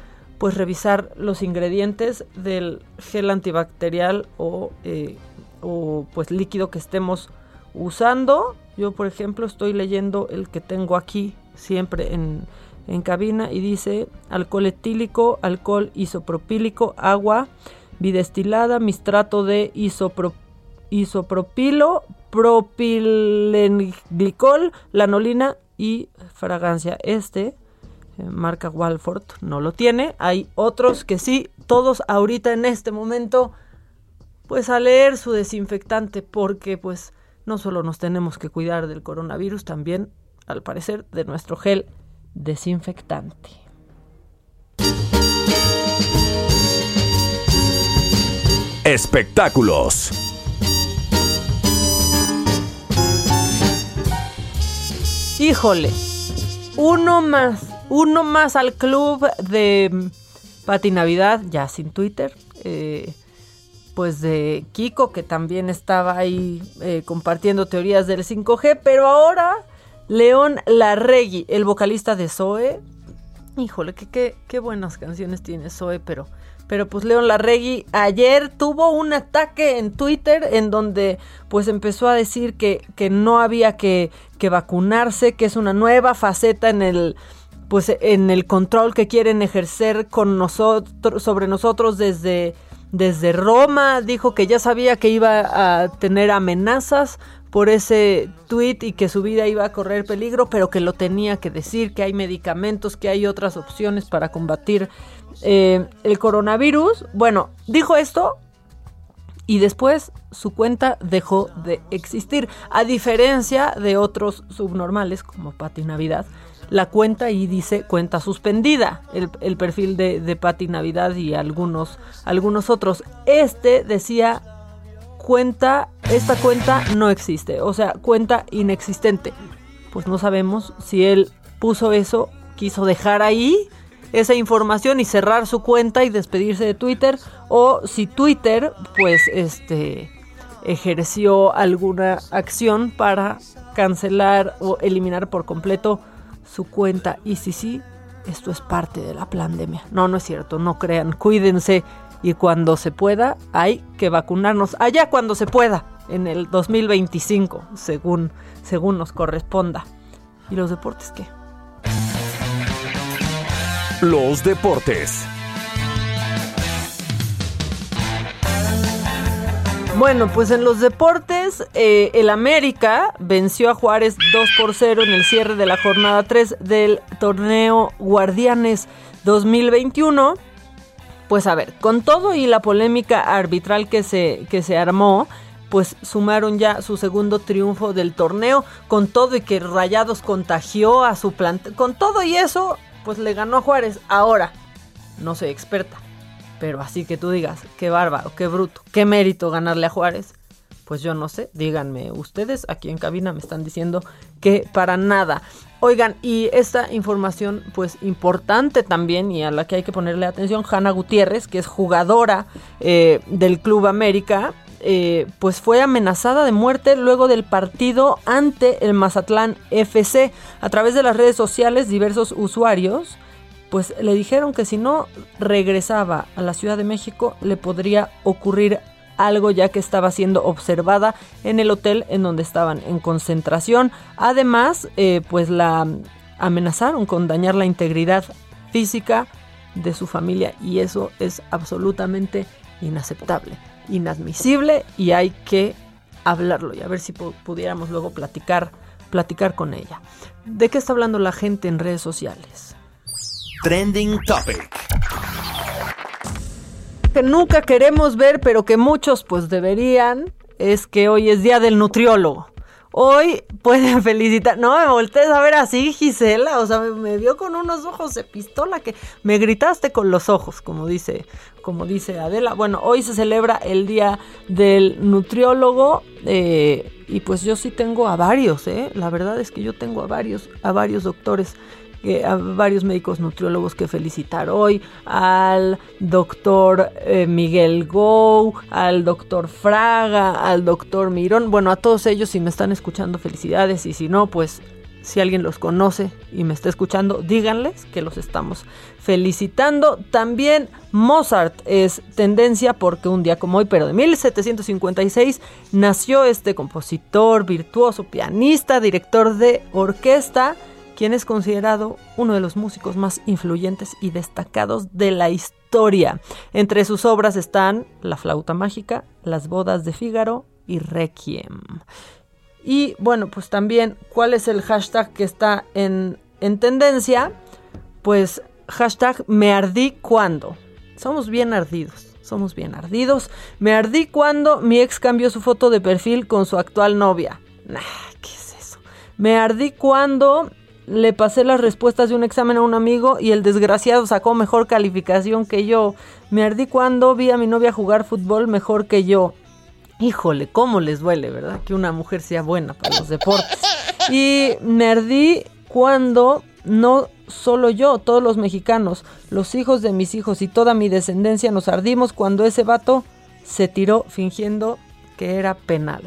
Pues revisar los ingredientes del gel antibacterial o, eh, o pues líquido que estemos usando. Yo, por ejemplo, estoy leyendo el que tengo aquí siempre en, en cabina y dice alcohol etílico, alcohol isopropílico, agua bidestilada, mistrato de isopropilo, propilenglicol, lanolina y fragancia. Este, marca Walford, no lo tiene. Hay otros que sí, todos ahorita en este momento, pues a leer su desinfectante, porque pues no solo nos tenemos que cuidar del coronavirus, también, al parecer, de nuestro gel desinfectante. Espectáculos. Híjole, uno más, uno más al club de Pati Navidad, ya sin Twitter. Eh, pues de Kiko, que también estaba ahí eh, compartiendo teorías del 5G, pero ahora León Larregui, el vocalista de Zoe. Híjole, qué, qué buenas canciones tiene Zoe, pero pero pues León Larregui ayer tuvo un ataque en Twitter en donde pues empezó a decir que, que no había que, que vacunarse, que es una nueva faceta en el pues en el control que quieren ejercer con nosotros sobre nosotros desde desde Roma, dijo que ya sabía que iba a tener amenazas por ese tweet y que su vida iba a correr peligro, pero que lo tenía que decir, que hay medicamentos, que hay otras opciones para combatir eh, el coronavirus. Bueno, dijo esto y después su cuenta dejó de existir. A diferencia de otros subnormales como Pati Navidad, la cuenta ahí dice cuenta suspendida, el, perfil de, de Pati Navidad y algunos, algunos otros. Este decía cuenta, esta cuenta no existe, o sea, cuenta inexistente. Pues no sabemos si él puso eso, quiso dejar ahí esa información y cerrar su cuenta y despedirse de Twitter o si Twitter pues este ejerció alguna acción para cancelar o eliminar por completo su cuenta y si sí esto es parte de la pandemia. No, no es cierto, no crean, cuídense y cuando se pueda hay que vacunarnos allá cuando se pueda en el 2025 según según nos corresponda. ¿Y los deportes qué? Los deportes. Bueno, pues en los deportes, eh, el América venció a Juárez 2 por 0 en el cierre de la jornada 3 del torneo Guardianes 2021. Pues a ver, con todo y la polémica arbitral que se, que se armó, pues sumaron ya su segundo triunfo del torneo, con todo y que Rayados contagió a su planta, con todo y eso, pues le ganó a Juárez. Ahora, no soy experta, Pero así que tú digas, qué bárbaro, qué bruto, qué mérito ganarle a Juárez. Pues yo no sé, díganme ustedes, aquí en cabina me están diciendo que para nada. Oigan, y esta información pues importante también y a la que hay que ponerle atención, Hanna Gutiérrez, que es jugadora eh, del Club América, eh, pues fue amenazada de muerte luego del partido ante el Mazatlán FC. A través de las redes sociales, diversos usuarios pues le dijeron que si no regresaba a la Ciudad de México le podría ocurrir algo ya que estaba siendo observada en el hotel en donde estaban en concentración. Además, eh, pues la amenazaron con dañar la integridad física de su familia y eso es absolutamente inaceptable, inadmisible y hay que hablarlo y a ver si pudiéramos luego platicar, platicar con ella. ¿De qué está hablando la gente en redes sociales? Trending Topic. Que nunca queremos ver, pero que muchos pues deberían, es que hoy es día del nutriólogo. Hoy pueden (laughs) felicitar. No me voltees a ver así, Gisela. O sea, me, vio con unos ojos de pistola que me gritaste con los ojos, como dice, como dice Adela. Bueno, hoy se celebra el día del nutriólogo. Eh, y pues yo sí tengo a varios, ¿eh? La verdad es que yo tengo a varios, a varios doctores a varios médicos nutriólogos que felicitar hoy, al doctor eh, Miguel Gou, al doctor Fraga, al doctor Mirón, bueno, a todos ellos si me están escuchando felicidades y si no, pues si alguien los conoce y me está escuchando, díganles que los estamos felicitando. También Mozart es tendencia porque un día como hoy, pero de 1756, nació este compositor, virtuoso, pianista, director de orquesta quien es considerado uno de los músicos más influyentes y destacados de la historia. Entre sus obras están La flauta mágica, Las bodas de Fígaro y Requiem. Y bueno, pues también, ¿cuál es el hashtag que está en, en tendencia? Pues hashtag me ardí. Somos bien ardidos, somos bien ardidos. Me ardí cuando mi ex cambió su foto de perfil con su actual novia. ¿qué es eso? Me ardí cuando le pasé las respuestas de un examen a un amigo y el desgraciado sacó mejor calificación que yo. Me ardí cuando vi a mi novia jugar fútbol mejor que yo. Híjole, cómo les duele, ¿verdad? Que una mujer sea buena para los deportes. (laughs) Y me ardí cuando no solo yo, todos los mexicanos, los hijos de mis hijos y toda mi descendencia nos ardimos cuando ese vato se tiró fingiendo que era penal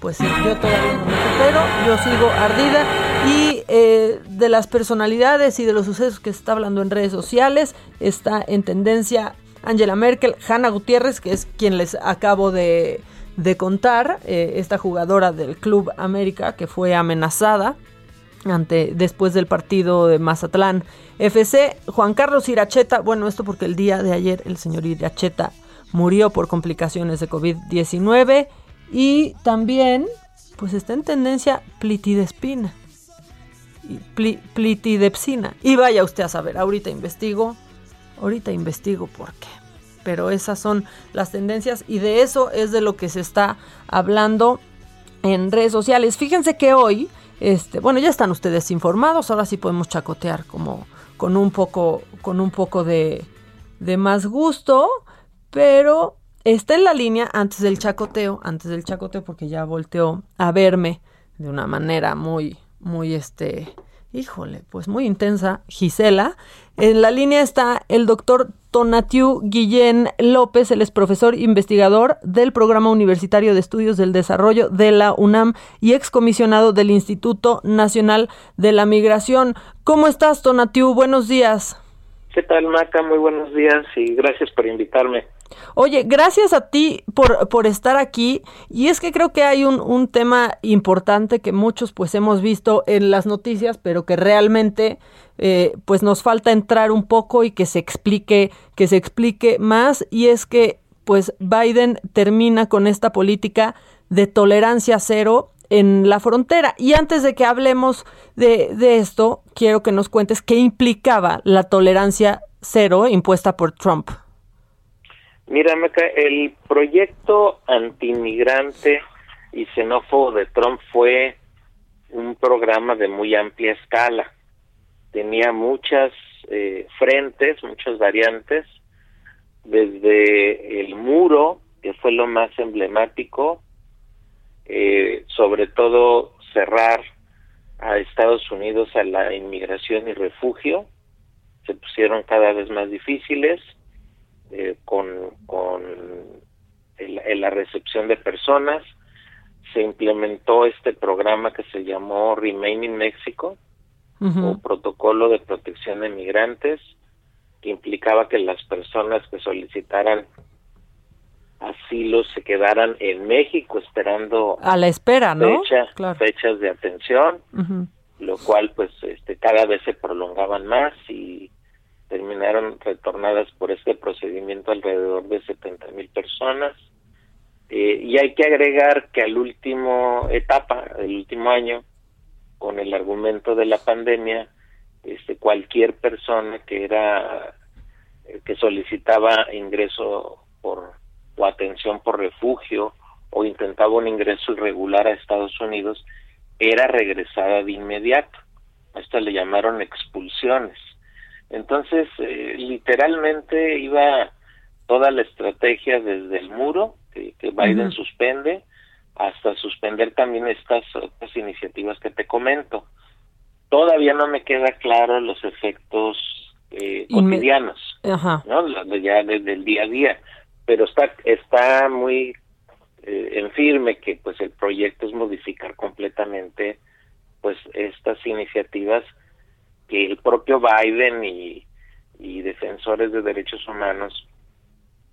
pues yo todavía no me yo sigo ardida y eh, de las personalidades y de los sucesos que se está hablando en redes sociales está en tendencia Angela Merkel, Hanna Gutiérrez, que es quien les acabo de, contar, eh, esta jugadora del Club América que fue amenazada ante, después del partido de Mazatlán FC, Juan Carlos Iracheta, bueno, esto porque el día de ayer el señor Iracheta murió por complicaciones de COVID-19. Y también, pues está en tendencia plitidespina. Plitidepsina. Y vaya usted a saber, ahorita investigo, ahorita investigo por qué. Pero esas son las tendencias y de eso es de lo que se está hablando en redes sociales. Fíjense que hoy, este, bueno, ya están ustedes informados, ahora sí podemos chacotear como con un poco, con un poco de, de más gusto, pero está en la línea antes del chacoteo, antes del chacoteo porque ya volteó a verme de una manera muy, muy este, híjole, pues muy intensa, Gisela. En la línea está el doctor Tonatiu Guillén López, él es profesor investigador del Programa Universitario de Estudios del Desarrollo de la UNAM y excomisionado del Instituto Nacional de la Migración. ¿Cómo estás, Tonatiu? Buenos días. ¿Qué tal, Maca? Muy buenos días y gracias por invitarme. Oye, gracias a ti por, por estar aquí. Y es que creo que hay un, un, tema importante que muchos pues hemos visto en las noticias, pero que realmente eh, pues nos falta entrar un poco y que se explique, que se explique más. Y es que pues Biden termina con esta política de tolerancia cero en la frontera. Y antes de que hablemos de, de esto, quiero que nos cuentes qué implicaba la tolerancia cero impuesta por Trump. Mira, Meca, el proyecto antimigrante y xenófobo de Trump fue un programa de muy amplia escala. Tenía muchas eh, frentes, muchas variantes, desde el muro, que fue lo más emblemático, eh, sobre todo cerrar a Estados Unidos a la inmigración y refugio, se pusieron cada vez más difíciles eh, con, con la recepción de personas, se implementó este programa que se llamó Remain in Mexico, o protocolo de protección de migrantes, que implicaba que las personas que solicitaran asilo se quedaran en México esperando a la espera, ¿no? Fechas de atención, lo cual pues este cada vez se prolongaban más y terminaron retornadas por este procedimiento alrededor de 70 mil personas. Eh, y hay que agregar que al último etapa, el último año, con el argumento de la pandemia, este, cualquier persona que era eh, que solicitaba ingreso por o atención por refugio o intentaba un ingreso irregular a Estados Unidos era regresada de inmediato. A esto le llamaron expulsiones. Entonces, eh, literalmente iba toda la estrategia desde el muro que, Biden suspende hasta suspender también estas otras iniciativas que te comento. Todavía no me queda claro los efectos eh, cotidianos, ¿no? Ya desde el día a día, pero está está muy eh, en firme que pues el proyecto es modificar completamente pues estas iniciativas que el propio Biden y, y defensores de derechos humanos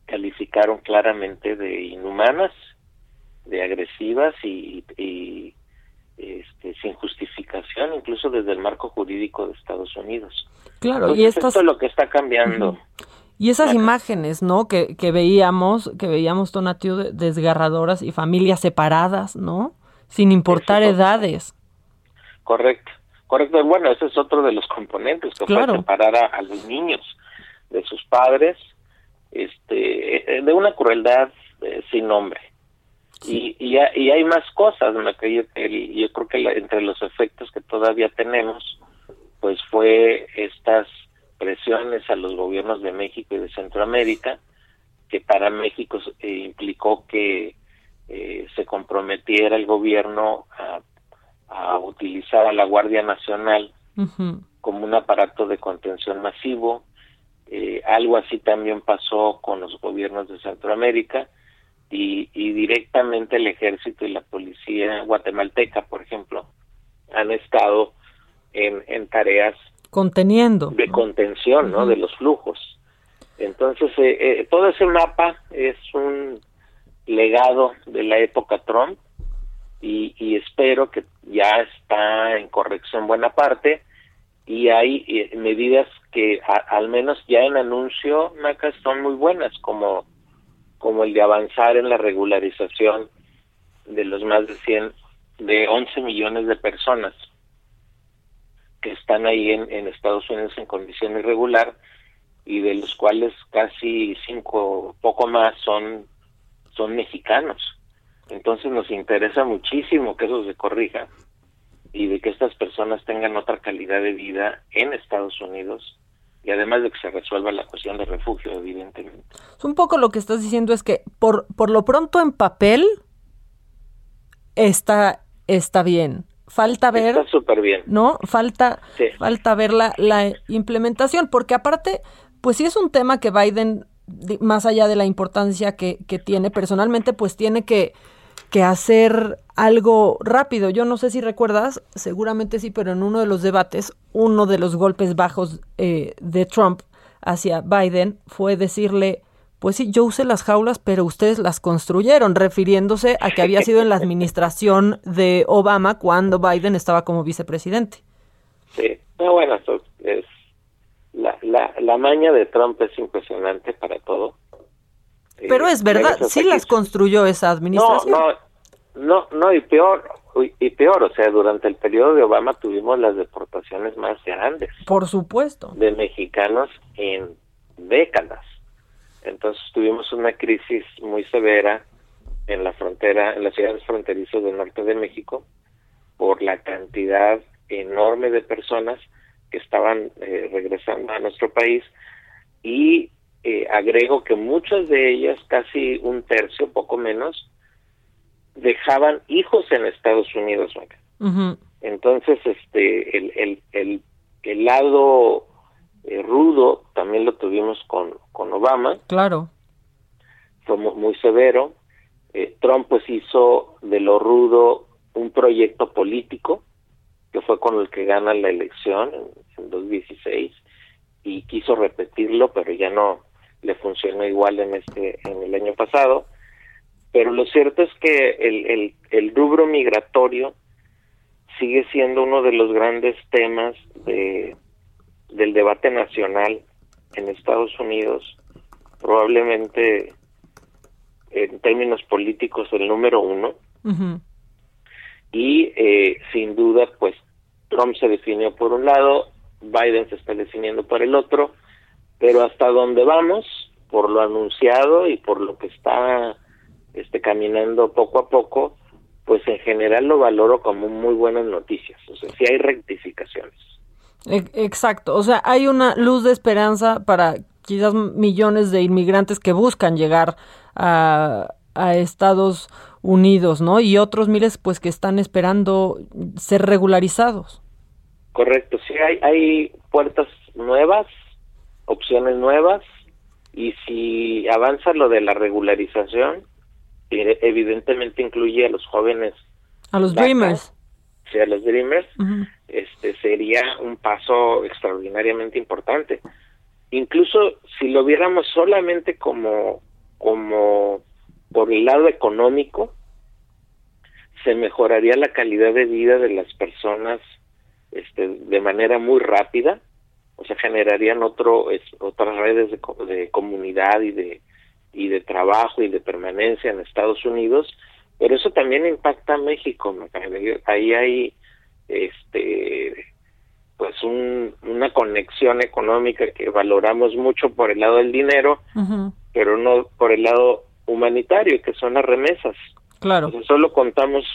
calificaron claramente de inhumanas, de agresivas y, y este, sin justificación, incluso desde el marco jurídico de Estados Unidos. Claro, y esto es lo que está cambiando. Y esas imágenes, ¿no? Que, que veíamos, que veíamos Tonatio desgarradoras y familias separadas, ¿no? Sin importar edades. Correcto, correcto. Bueno, ese es otro de los componentes que fue separar a, los niños de sus padres, este, de una crueldad eh, sin nombre. Y, y, hay más cosas, yo, yo creo que entre los efectos que todavía tenemos, pues fue estas presiones a los gobiernos de México y de Centroamérica, que para México eh, implicó que eh, se comprometiera el gobierno a, utilizar a la Guardia Nacional como un aparato de contención masivo. Eh, algo así también pasó con los gobiernos de Centroamérica y, directamente el ejército y la policía guatemalteca, por ejemplo, han estado en, en tareas conteniendo de contención, ¿no? De los flujos. Entonces, eh, eh, todo ese mapa es un legado de la época Trump y, y espero que ya está en corrección buena parte y hay eh, medidas que al menos ya en anuncio, Maca, son muy buenas, como como el de avanzar en la regularización de los más de 100, de 11 millones de personas que están ahí en, Estados Unidos en condición irregular y de los cuales casi cinco, poco más son, son mexicanos. Entonces nos interesa muchísimo que eso se corrija y de que estas personas tengan otra calidad de vida en Estados Unidos y además de que se resuelva la cuestión de refugio, evidentemente. Un poco lo que estás diciendo es que por, por lo pronto en papel está, está bien. Falta ver. Está súper bien. ¿No? Falta, falta ver la, la implementación, porque aparte, pues sí es un tema que Biden, más allá de la importancia que, que tiene personalmente, pues tiene que que hacer algo rápido. Yo no sé si recuerdas, seguramente sí, pero en uno de los debates, uno de los golpes bajos eh, de Trump hacia Biden fue decirle, pues sí, yo usé las jaulas, pero ustedes las construyeron, refiriéndose a que había sido en la administración de Obama cuando Biden estaba como vicepresidente. Sí, bueno, es la, la, la maña de Trump es impresionante para todo pero es verdad, sí las construyó esa administración. No, no, no, y peor, y peor, o sea, durante el periodo de Obama tuvimos las deportaciones más grandes. Por supuesto. De mexicanos en décadas. Entonces tuvimos una crisis muy severa en la frontera, en las ciudades fronterizas del norte de México, por la cantidad enorme de personas que estaban eh, regresando a nuestro país y eh, agrego que muchas de ellas, casi un tercio, poco menos, dejaban hijos en Estados Unidos. Entonces, este, el, el, el, el lado eh, rudo también lo tuvimos con, con Obama. Claro. Fue muy, severo. Eh, Trump pues hizo de lo rudo un proyecto político, que fue con el que gana la elección en, en 2016 y quiso repetirlo, pero ya no le funcionó igual en este en el año pasado. Pero lo cierto es que el, el, el rubro migratorio sigue siendo uno de los grandes temas de, del debate nacional en Estados Unidos, probablemente en términos políticos el número uno. Y eh, sin duda, pues Trump se definió por un lado, Biden se está definiendo por el otro, pero hasta dónde vamos, por lo anunciado y por lo que está este caminando poco a poco, pues en general lo valoro como muy buenas noticias. O sea, si hay rectificaciones. E, exacto, o sea, hay una luz de esperanza para quizás millones de inmigrantes que buscan llegar a, a Estados Unidos, ¿no? Y otros miles, pues, que están esperando ser regularizados. Correcto, sí, hay, hay puertas nuevas, opciones nuevas, y si avanza lo de la regularización, evidentemente incluye a los jóvenes. A los Dreamers. Sí, a los Dreamers. Este sería un paso extraordinariamente importante. Incluso si lo viéramos solamente como como por el lado económico, se mejoraría la calidad de vida de las personas este, de manera muy rápida, o sea, generarían otro, otras redes de, de comunidad y de, y de trabajo y de permanencia en Estados Unidos, pero eso también impacta a México. Ahí hay este pues un, una conexión económica que valoramos mucho por el lado del dinero, pero no por el lado humanitario, que son las remesas. Claro. solo contamos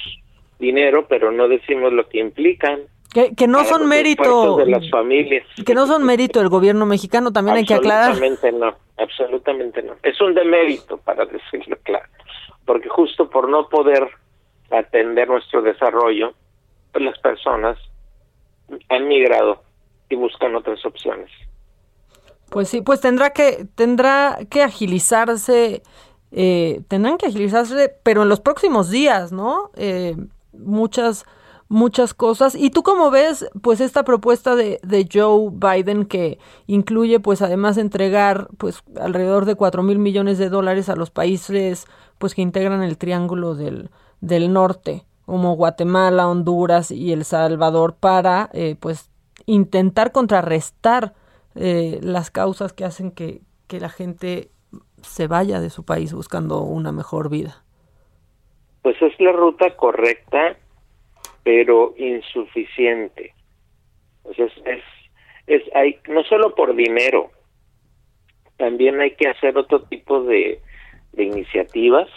dinero, pero no decimos lo que implican. Que, que no son mérito de las familias. Que no son mérito del gobierno mexicano, también hay que aclarar. Absolutamente no, absolutamente no. Es un demérito, para decirlo claro, porque justo por no poder atender nuestro desarrollo, pues las personas han migrado y buscan otras opciones. Pues sí, pues tendrá que tendrá que agilizarse, eh, tendrán que agilizarse, pero en los próximos días, ¿no? Eh, muchas muchas cosas. ¿Y tú cómo ves pues esta propuesta de, de Joe Biden que incluye pues además entregar pues alrededor de cuatro mil millones de dólares a los países pues que integran el triángulo del, del norte como Guatemala, Honduras y El Salvador para eh, pues intentar contrarrestar eh, las causas que hacen que, que la gente se vaya de su país buscando una mejor vida. Pues es la ruta correcta pero insuficiente. Es, es hay no solo por dinero, también hay que hacer otro tipo de, de iniciativas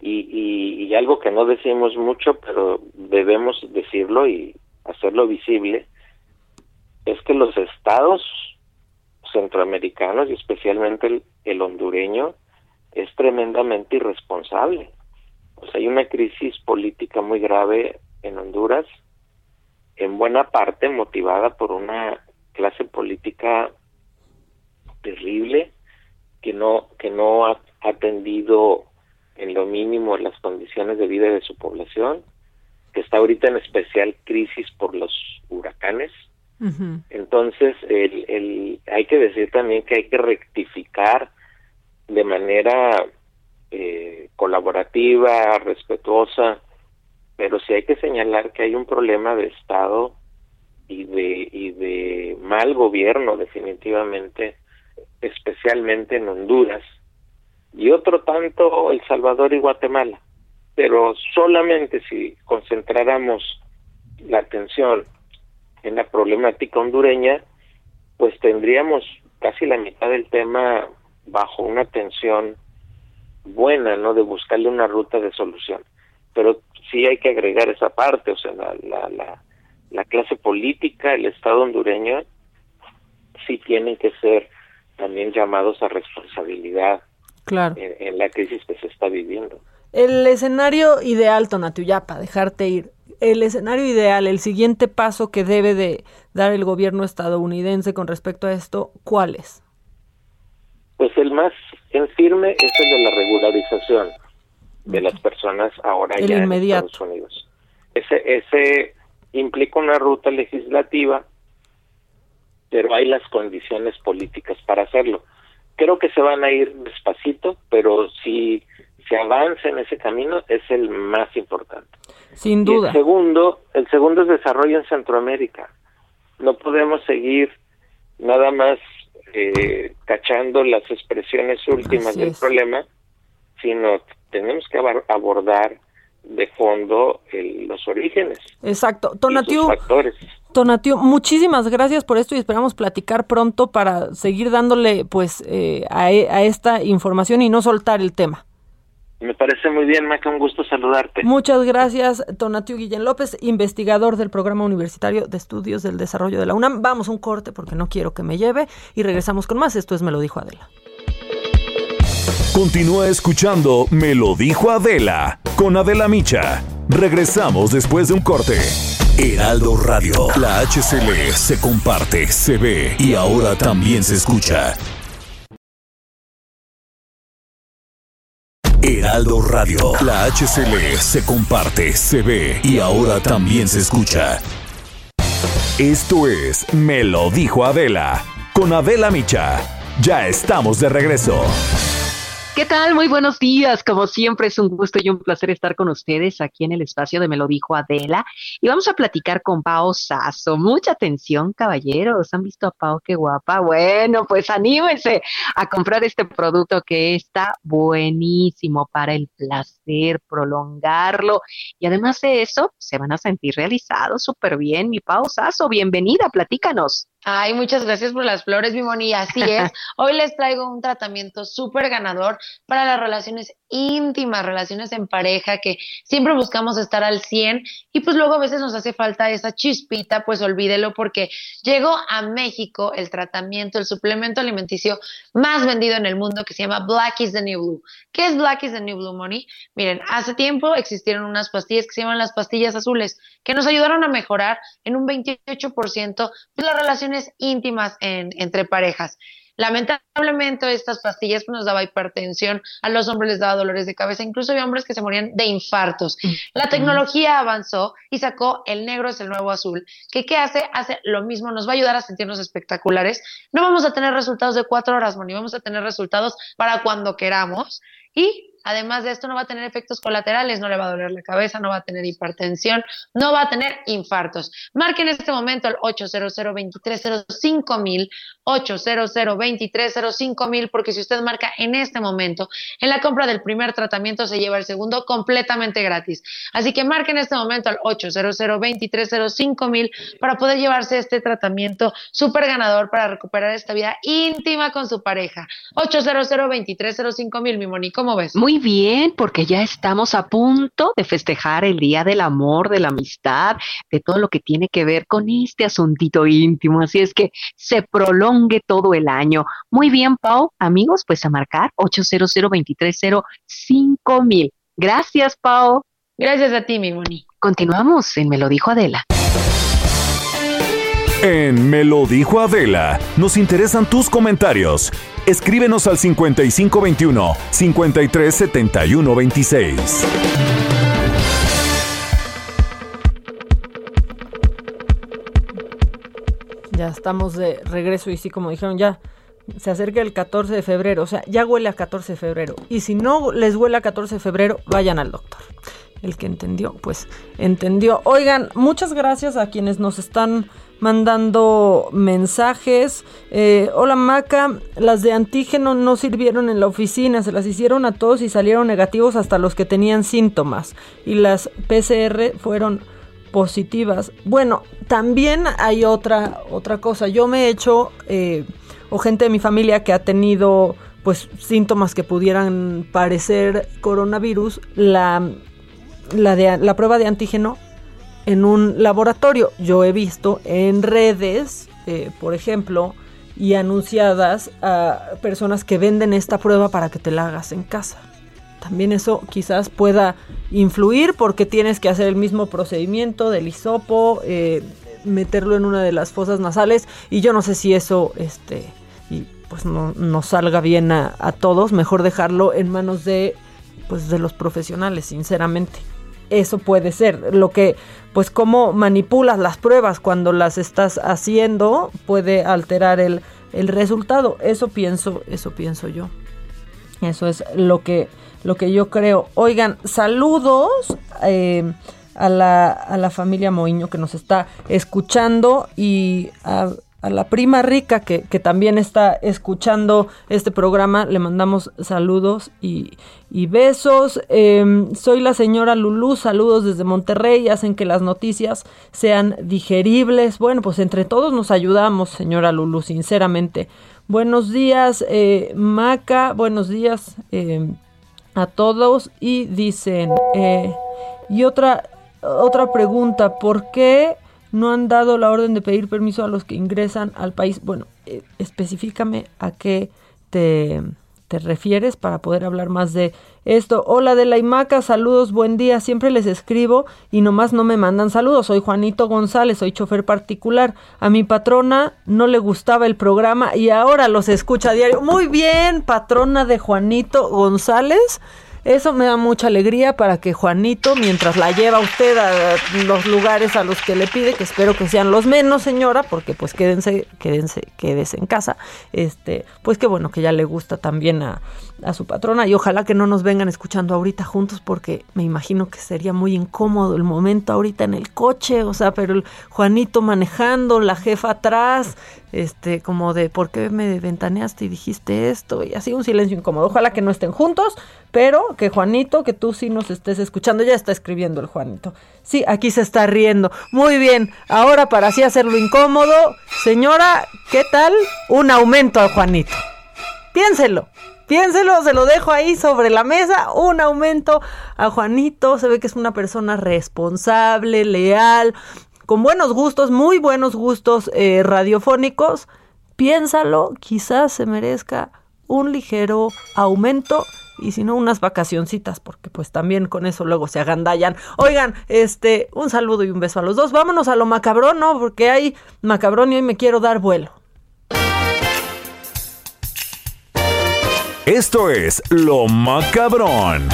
y, y, algo que no decimos mucho, pero debemos decirlo y hacerlo visible, es que los estados centroamericanos y especialmente el, el hondureño es tremendamente irresponsable. O sea, hay una crisis política muy grave en Honduras, en buena parte motivada por una clase política terrible que no que no ha atendido en lo mínimo las condiciones de vida de su población, que está ahorita en especial crisis por los huracanes. Entonces, el, el, hay que decir también que hay que rectificar de manera eh, colaborativa, respetuosa, pero sí hay que señalar que hay un problema de Estado y de, y de mal gobierno definitivamente, especialmente en Honduras, y otro tanto El Salvador y Guatemala. Pero solamente si concentráramos la atención en la problemática hondureña, pues tendríamos casi la mitad del tema bajo una atención buena, ¿no? De buscarle una ruta de solución. Pero sí hay que agregar esa parte, o sea, la, la, la, clase política, el Estado hondureño, sí tienen que ser también llamados a responsabilidad claro. en, la crisis que se está viviendo. El escenario ideal, Tonatiuh, ya para dejarte ir, el escenario ideal, el siguiente paso que debe de dar el gobierno estadounidense con respecto a esto, ¿cuál es? Pues el más en firme es el de la regularización de las personas ahora ya en Estados Unidos. Ese, ese implica una ruta legislativa, pero hay las condiciones políticas para hacerlo. Creo que se van a ir despacito, pero si se avanza en ese camino es el más importante. Sin duda. el segundo, el segundo es desarrollo en Centroamérica. No podemos seguir nada más eh, cachando las expresiones últimas del problema, sino tenemos que abordar de fondo los orígenes. Exacto. Tonatiu, Tonatiu, muchísimas gracias por esto y esperamos platicar pronto para seguir dándole pues eh, a, a esta información y no soltar el tema. Me parece muy bien, Maca, un gusto saludarte. Muchas gracias, Tonatiu Guillén López, investigador del Programa Universitario de Estudios del Desarrollo de la UNAM. Vamos a un corte porque no quiero que me lleve y regresamos con más. Esto es Me lo dijo Adela. Continúa escuchando Me lo dijo Adela con Adela Micha. Regresamos después de un corte. Heraldo Radio, la HCL se comparte, se ve y ahora también se escucha. Heraldo Radio. La HCL se comparte, se ve y ahora también se escucha. Esto es Me lo dijo Adela. Con Adela Micha. Ya estamos de regreso. ¿Qué tal? Muy buenos días. Como siempre es un gusto y un placer estar con ustedes aquí en el espacio de Me lo dijo Adela. Y vamos a platicar con Pao Sasso. Mucha atención, caballeros. ¿Han visto a Pao qué guapa? Bueno, pues anímense a comprar este producto que está buenísimo para el placer, prolongarlo. Y además de eso, se van a sentir realizados súper bien. Mi Pao Sasso, bienvenida, platícanos. Ay, muchas gracias por las flores, mi Moni. Así es. (laughs) Hoy les traigo un tratamiento súper ganador para las relaciones íntimas, relaciones en pareja, que siempre buscamos estar al 100 y pues luego a veces nos hace falta esa chispita, pues olvídelo porque llegó a México el tratamiento, el suplemento alimenticio más vendido en el mundo que se llama Black is the New Blue. ¿Qué es Black is the New Blue, Moni? Miren, hace tiempo existieron unas pastillas que se llaman las pastillas azules, que nos ayudaron a mejorar en un 28% las relaciones íntimas entre parejas. Lamentablemente estas pastillas nos daba hipertensión, a los hombres les daba dolores de cabeza, incluso había hombres que se morían de infartos. Mm. La tecnología avanzó y sacó el negro es el nuevo azul, que ¿qué hace? Hace lo mismo, nos va a ayudar a sentirnos espectaculares. No vamos a tener resultados de cuatro horas, Moni, vamos a tener resultados para cuando queramos y Además de esto, no va a tener efectos colaterales, no le va a doler la cabeza, no va a tener hipertensión, no va a tener infartos. Marque en este momento el 800 2305 mil, 800 2305 mil, porque si usted marca en este momento, en la compra del primer tratamiento se lleva el segundo completamente gratis. Así que marque en este momento al 800 2305 mil para poder llevarse este tratamiento súper ganador para recuperar esta vida íntima con su pareja. 800 2305 mil, mi Moni, ¿cómo ves? Muy bien, porque ya estamos a punto de festejar el Día del Amor, de la Amistad, de todo lo que tiene que ver con este asuntito íntimo. Así es que se prolongue todo el año. Muy bien, Pau. Amigos, pues a marcar 800 mil. Gracias, Pau. Gracias a ti, mi Moni. Continuamos en Me lo dijo Adela. En Me lo dijo Adela, nos interesan tus comentarios. Escríbenos al 5521 537126. Ya estamos de regreso y sí, como dijeron, ya se acerca el 14 de febrero, o sea, ya huele a 14 de febrero. Y si no les huele a 14 de febrero, vayan al doctor. El que entendió, pues entendió. Oigan, muchas gracias a quienes nos están mandando mensajes. Eh, hola Maca, las de antígeno no sirvieron en la oficina, se las hicieron a todos y salieron negativos hasta los que tenían síntomas. Y las PCR fueron positivas. Bueno, también hay otra, otra cosa. Yo me he hecho, eh, o gente de mi familia que ha tenido pues síntomas que pudieran parecer coronavirus, la, la, de, la prueba de antígeno en un laboratorio. Yo he visto en redes, eh, por ejemplo, y anunciadas a personas que venden esta prueba para que te la hagas en casa. También eso quizás pueda influir porque tienes que hacer el mismo procedimiento del hisopo, eh, meterlo en una de las fosas nasales y yo no sé si eso este y pues no, no salga bien a, a, todos, mejor dejarlo en manos de pues de los profesionales, sinceramente. Eso puede ser. Lo que pues cómo manipulas las pruebas cuando las estás haciendo puede alterar el, el resultado. Eso pienso, eso pienso yo. Eso es lo que, lo que yo creo. Oigan, saludos eh, a, la, a la familia Moiño que nos está escuchando y a, a la prima rica que, también está escuchando este programa. Le mandamos saludos y, besos. Eh, soy la señora Lulú, saludos desde Monterrey, hacen que las noticias sean digeribles. Bueno, pues entre todos nos ayudamos, señora Lulú, sinceramente. Buenos días, eh, Maca, buenos días eh, a todos. Y dicen, eh, y otra, otra pregunta, ¿por qué no han dado la orden de pedir permiso a los que ingresan al país. Bueno, eh, específicame a qué te, te, refieres para poder hablar más de esto. Hola de la IMACA, saludos, buen día. Siempre les escribo y nomás no me mandan saludos. Soy Juanito González, soy chofer particular. A mi patrona no le gustaba el programa y ahora los escucha a diario. Muy bien, patrona de Juanito González. Eso me da mucha alegría para que Juanito, mientras la lleva usted a los lugares a los que le pide, que espero que sean los menos, señora, porque pues quédense, quédense, quédese en casa, este, pues qué bueno que ya le gusta también a, a su patrona y ojalá que no nos vengan escuchando ahorita juntos porque me imagino que sería muy incómodo el momento ahorita en el coche, o sea, pero el Juanito manejando, la jefa atrás, este, como de ¿por qué me ventaneaste y dijiste esto? Y así un silencio incómodo. Ojalá que no estén juntos, pero que Juanito, que tú sí nos estés escuchando, ya está escribiendo el Juanito. Sí, aquí se está riendo. Muy bien, ahora para así hacerlo incómodo, señora, ¿qué tal? Un aumento a Juanito. Piénselo. Piénselo, se lo dejo ahí sobre la mesa, un aumento a Juanito, se ve que es una persona responsable, leal, con buenos gustos, muy buenos gustos eh, radiofónicos. Piénsalo, quizás se merezca un ligero aumento y si no unas vacacioncitas porque pues también con eso luego se agandallan. Oigan, este, un saludo y un beso a los dos. Vámonos a lo macabrón, ¿no? Porque hay macabrón y hoy me quiero dar vuelo. Esto es Lo Macabrón.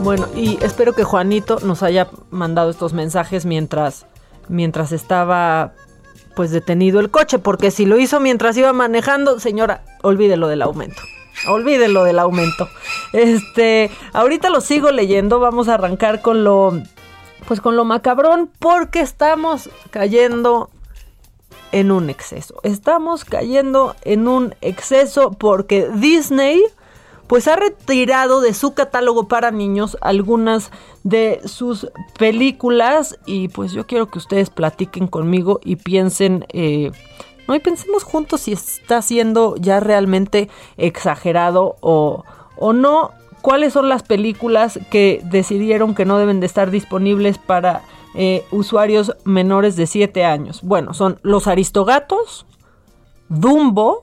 Bueno, y espero que Juanito nos haya mandado estos mensajes mientras mientras estaba pues detenido el coche, porque si lo hizo mientras iba manejando, señora, olvídelo del aumento. Olvídelo del aumento. Este, ahorita lo sigo leyendo, vamos a arrancar con lo pues con lo macabrón porque estamos cayendo en un exceso. Estamos cayendo en un exceso porque Disney pues ha retirado de su catálogo para niños algunas de sus películas y pues yo quiero que ustedes platiquen conmigo y piensen, eh, no, y pensemos juntos si está siendo ya realmente exagerado o, o no. ¿Cuáles son las películas que decidieron que no deben de estar disponibles para eh, usuarios menores de 7 años. Bueno, son los Aristogatos, Dumbo,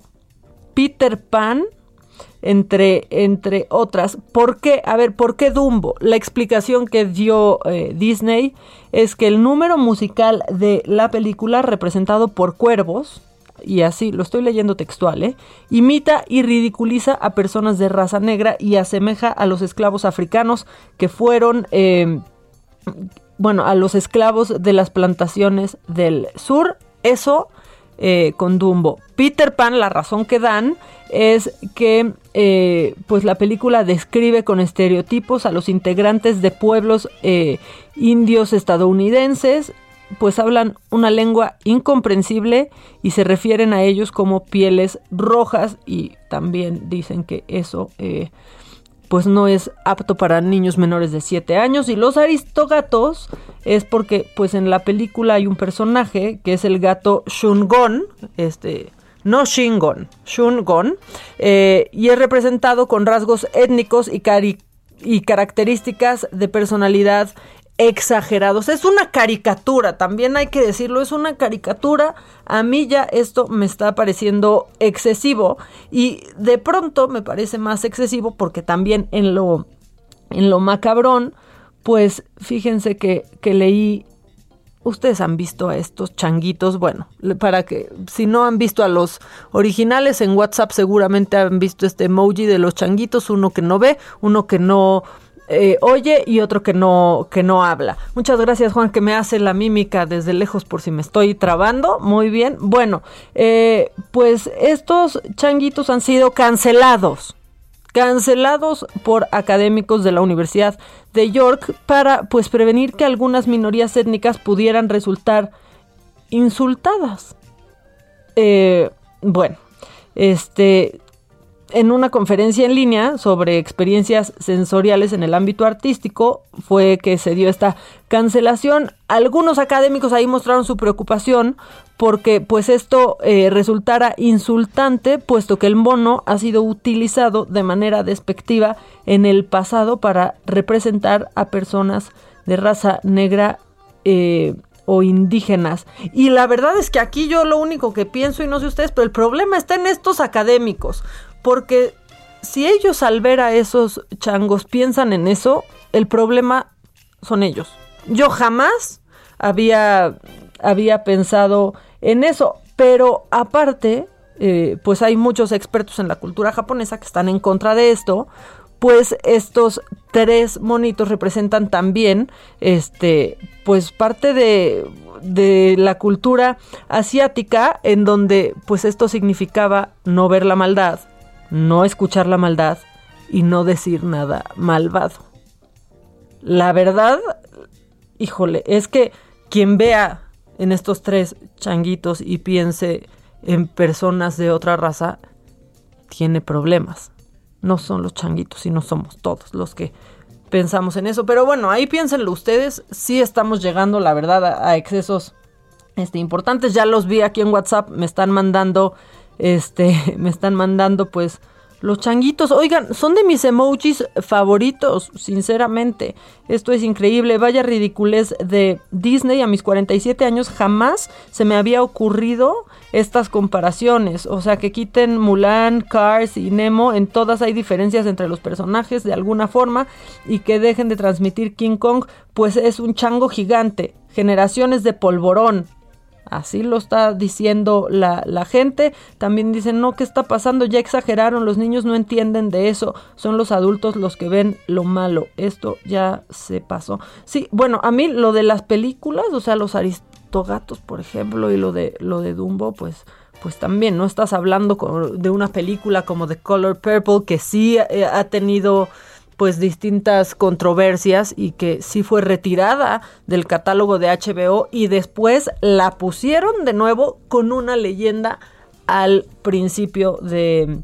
Peter Pan, entre, entre otras. ¿Por qué? A ver, ¿por qué Dumbo? La explicación que dio eh, Disney es que el número musical de la película representado por cuervos, y así lo estoy leyendo textual, ¿eh? imita y ridiculiza a personas de raza negra y asemeja a los esclavos africanos que fueron eh, bueno, a los esclavos de las plantaciones del sur. Eso eh, con Dumbo. Peter Pan, la razón que dan es que eh, pues la película describe con estereotipos a los integrantes de pueblos eh, indios estadounidenses, pues hablan una lengua incomprensible y se refieren a ellos como pieles rojas y también dicen que eso pues no es apto para niños menores de 7 años. Y los aristogatos es porque pues en la película hay un personaje que es el gato Shungon, este no Shingon, Shungon, eh, y es representado con rasgos étnicos y, y características de personalidad exagerados. Es una caricatura, también hay que decirlo, es una caricatura. A mí ya esto me está pareciendo excesivo y de pronto me parece más excesivo porque también en lo, en lo macabrón, pues fíjense que, que leí Ustedes han visto a estos changuitos, bueno, para que si no han visto a los originales en WhatsApp seguramente han visto este emoji de los changuitos, uno que no ve, uno que no eh, oye y otro que no, que no habla. Muchas gracias Juan que me hace la mímica desde lejos por si me estoy trabando. Muy bien. Bueno, eh, pues estos changuitos han sido cancelados. Cancelados por académicos de la Universidad de York para pues prevenir que algunas minorías étnicas pudieran resultar insultadas. Eh, bueno, este en una conferencia en línea sobre experiencias sensoriales en el ámbito artístico fue que se dio esta cancelación. Algunos académicos ahí mostraron su preocupación porque pues esto eh, resultara insultante puesto que el mono ha sido utilizado de manera despectiva en el pasado para representar a personas de raza negra eh, o indígenas. Y la verdad es que aquí yo lo único que pienso, y no sé ustedes, pero el problema está en estos académicos. Porque si ellos al ver a esos changos piensan en eso, el problema son ellos. Yo jamás había, había pensado en eso, pero aparte, eh, pues hay muchos expertos en la cultura japonesa que están en contra de esto, pues estos tres monitos representan también, este, pues parte de, de la cultura asiática en donde pues esto significaba no ver la maldad, no escuchar la maldad y no decir nada malvado. La verdad, híjole, es que quien vea en estos tres changuitos y piense en personas de otra raza, tiene problemas. No son los changuitos, sino somos todos los que pensamos en eso. Pero bueno, ahí piénsenlo ustedes. Sí estamos llegando, la verdad, a, excesos este, importantes. Ya los vi aquí en WhatsApp. Me están mandando este, (laughs) me están mandando pues los changuitos, oigan, son de mis emojis favoritos, sinceramente. Esto es increíble. Vaya ridiculez de Disney a mis 47 años. Jamás se me había ocurrido estas comparaciones. O sea, que quiten Mulan, Cars y Nemo. En todas hay diferencias entre los personajes de alguna forma. Y que dejen de transmitir King Kong, pues es un chango gigante. Generaciones de polvorón. Así lo está diciendo la, la, gente. También dicen, no, ¿qué está pasando? Ya exageraron, los niños no entienden de eso. Son los adultos los que ven lo malo. Esto ya se pasó. Sí, bueno, a mí lo de las películas, o sea, los aristogatos, por ejemplo, y lo de, lo de Dumbo, pues pues también no estás hablando de una película como The Color Purple que sí eh, ha tenido pues distintas controversias y que sí fue retirada del catálogo de HBO y después la pusieron de nuevo con una leyenda al principio de,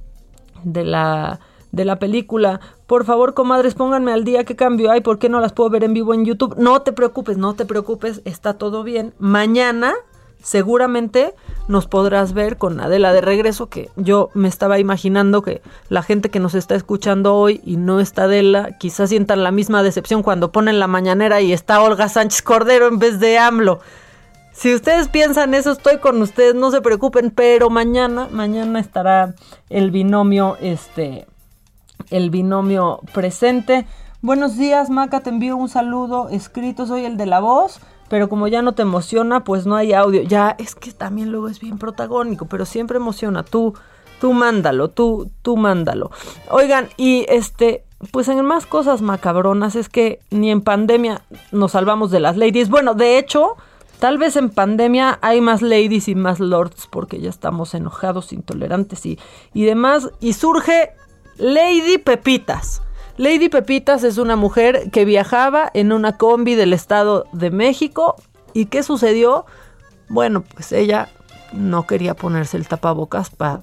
de la de la película. Por favor, comadres, pónganme al día qué cambio hay, por qué no las puedo ver en vivo en YouTube. No te preocupes, no te preocupes, está todo bien. Mañana seguramente nos podrás ver con Adela de regreso, que yo me estaba imaginando que la gente que nos está escuchando hoy y no está Adela, quizás sientan la misma decepción cuando ponen la mañanera y está Olga Sánchez Cordero en vez de AMLO. Si ustedes piensan eso, estoy con ustedes, no se preocupen, pero mañana, mañana estará el binomio, este, el binomio presente. Buenos días, Maca, te envío un saludo escrito, soy el de la voz pero como ya no te emociona, pues no hay audio. Ya es que también luego es bien protagónico, pero siempre emociona. Tú, tú mándalo, tú, tú mándalo. Oigan, y este, pues en más cosas macabronas es que ni en pandemia nos salvamos de las ladies. Bueno, de hecho, tal vez en pandemia hay más ladies y más lords porque ya estamos enojados, intolerantes y, y demás. Y surge Lady Pepitas. Lady Pepitas es una mujer que viajaba en una combi del Estado de México. ¿Y qué sucedió? Bueno, pues ella no quería ponerse el tapabocas para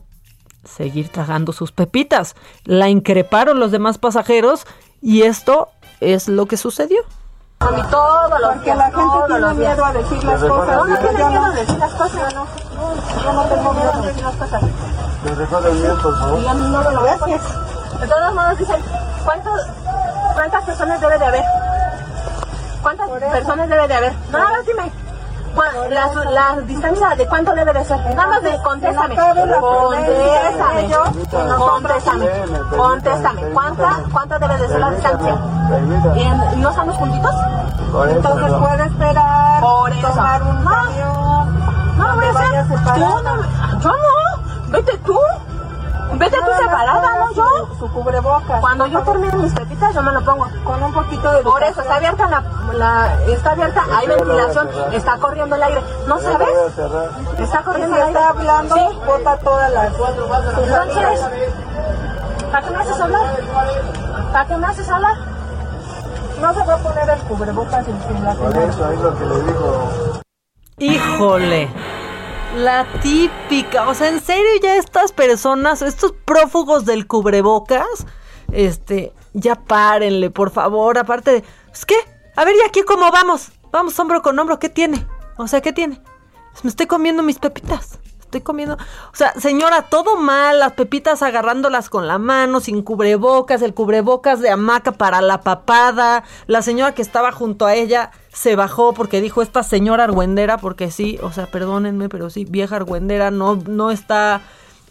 seguir tragando sus pepitas. La increparon los demás pasajeros y esto es lo que sucedió. Y todos los Porque la gente tiene miedo a decir las cosas. No, no tiene miedo a decir las cosas. No, yo no tengo miedo a decir las cosas. ¿Me recuerda el mío, por favor? Y a mí no me lo gracias. De todos modos, dicen, ¿cuántas personas debe de haber? ¿Cuántas? Personas debe de haber? Nada más dime. Bueno, la, la distancia de cuánto debe de ser. Nada más de contéstame. Contéstame. Contéstame. Contéstame. ¿Cuánta, ¿Cuánta debe de ser la distancia? ¿Y ¿No estamos juntitos? Entonces puede esperar. Por eso. Tomar un no, no lo voy a hacer. Tú no, yo no. Vete tú. Vete tú separada, ¿no? Yo. Su, cubrebocas. Cuando yo termine mis pepitas, yo me lo pongo. Con un poquito de. Por eso, está abierta la. la está abierta, hay ventilación, está corriendo el aire. ¿No sabes? Está corriendo el aire. está hablando, sí. bota todas las. Entonces, ¿para qué me haces hablar? ¿Para qué me haces hablar? No se va a poner el cubrebocas en la Por eso es lo que le digo. Híjole. La típica, o sea, en serio ya estas personas, estos prófugos del cubrebocas, este, ya párenle, por favor, aparte de, pues qué, a ver, ¿y aquí cómo vamos? Vamos hombro con hombro, ¿qué tiene? O sea, ¿qué tiene? Pues me estoy comiendo mis pepitas estoy comiendo. O sea, señora, todo mal, las pepitas agarrándolas con la mano, sin cubrebocas, el cubrebocas de hamaca para la papada. La señora que estaba junto a ella se bajó porque dijo esta señora argüendera, porque sí, o sea, perdónenme, pero sí, vieja argüendera, no, no está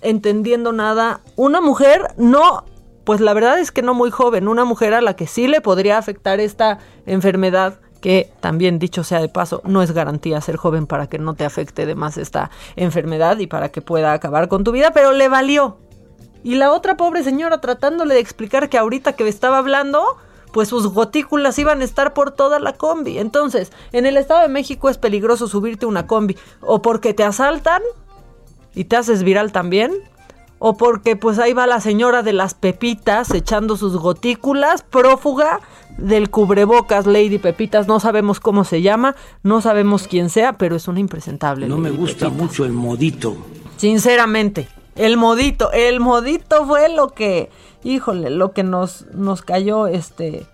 entendiendo nada. Una mujer no pues la verdad es que no muy joven, una mujer a la que sí le podría afectar esta enfermedad que también dicho sea de paso, no es garantía ser joven para que no te afecte de más esta enfermedad y para que pueda acabar con tu vida, pero le valió. Y la otra pobre señora tratándole de explicar que ahorita que estaba hablando, pues sus gotículas iban a estar por toda la combi. Entonces, en el Estado de México es peligroso subirte una combi o porque te asaltan y te haces viral también, o porque pues ahí va la señora de las pepitas echando sus gotículas, prófuga del cubrebocas Lady Pepitas, no sabemos cómo se llama, no sabemos quién sea, pero es una impresentable. No me gusta mucho el modito. Sinceramente, el modito, el modito fue lo que, híjole, lo que nos, nos cayó, este,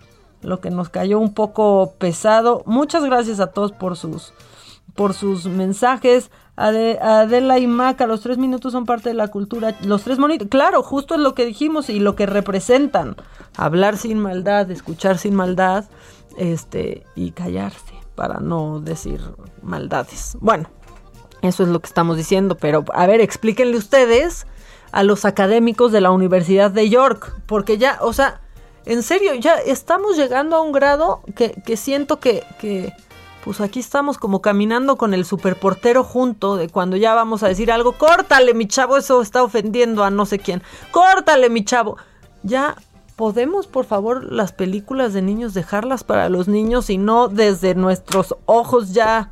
lo que nos cayó un poco pesado. Muchas gracias a todos por sus, por sus mensajes. Adela y Maca, los tres minutos son parte de la cultura. Los tres monitos, claro, justo es lo que dijimos y lo que representan. Hablar sin maldad, escuchar sin maldad, este, y callarse para no decir maldades. Bueno, eso es lo que estamos diciendo, pero a ver, explíquenle ustedes a los académicos de la Universidad de York, porque ya, o sea, en serio, ya estamos llegando a un grado que, que siento que, que pues aquí estamos como caminando con el superportero junto de cuando ya vamos a decir algo, córtale mi chavo, eso está ofendiendo a no sé quién, córtale mi chavo. Ya podemos por favor las películas de niños dejarlas para los niños y no desde nuestros ojos ya,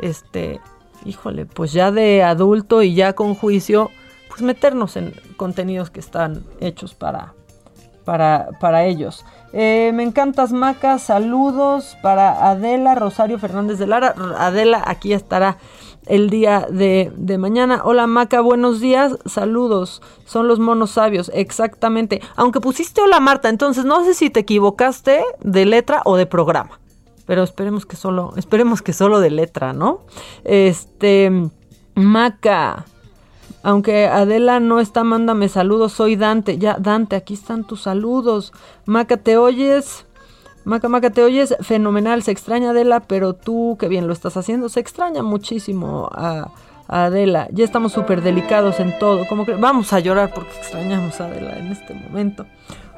este, híjole, pues ya de adulto y ya con juicio, pues meternos en contenidos que están hechos para, para, para ellos. Eh, me encantas, Maca. Saludos para Adela Rosario Fernández de Lara. Adela, aquí estará el día de, de, mañana. Hola, Maca, buenos días. Saludos. Son los monos sabios, exactamente. Aunque pusiste hola, Marta, entonces no sé si te equivocaste de letra o de programa. Pero esperemos que solo, esperemos que solo de letra, ¿no? Este, Maca. Aunque Adela no está, mándame saludos. Soy Dante. Ya, Dante, aquí están tus saludos. Maca, ¿te oyes? Maca, Maca, ¿te oyes? Fenomenal. Se extraña Adela, pero tú, qué bien lo estás haciendo. Se extraña muchísimo a, Adela. Ya estamos súper delicados en todo. Como que vamos a llorar porque extrañamos a Adela en este momento.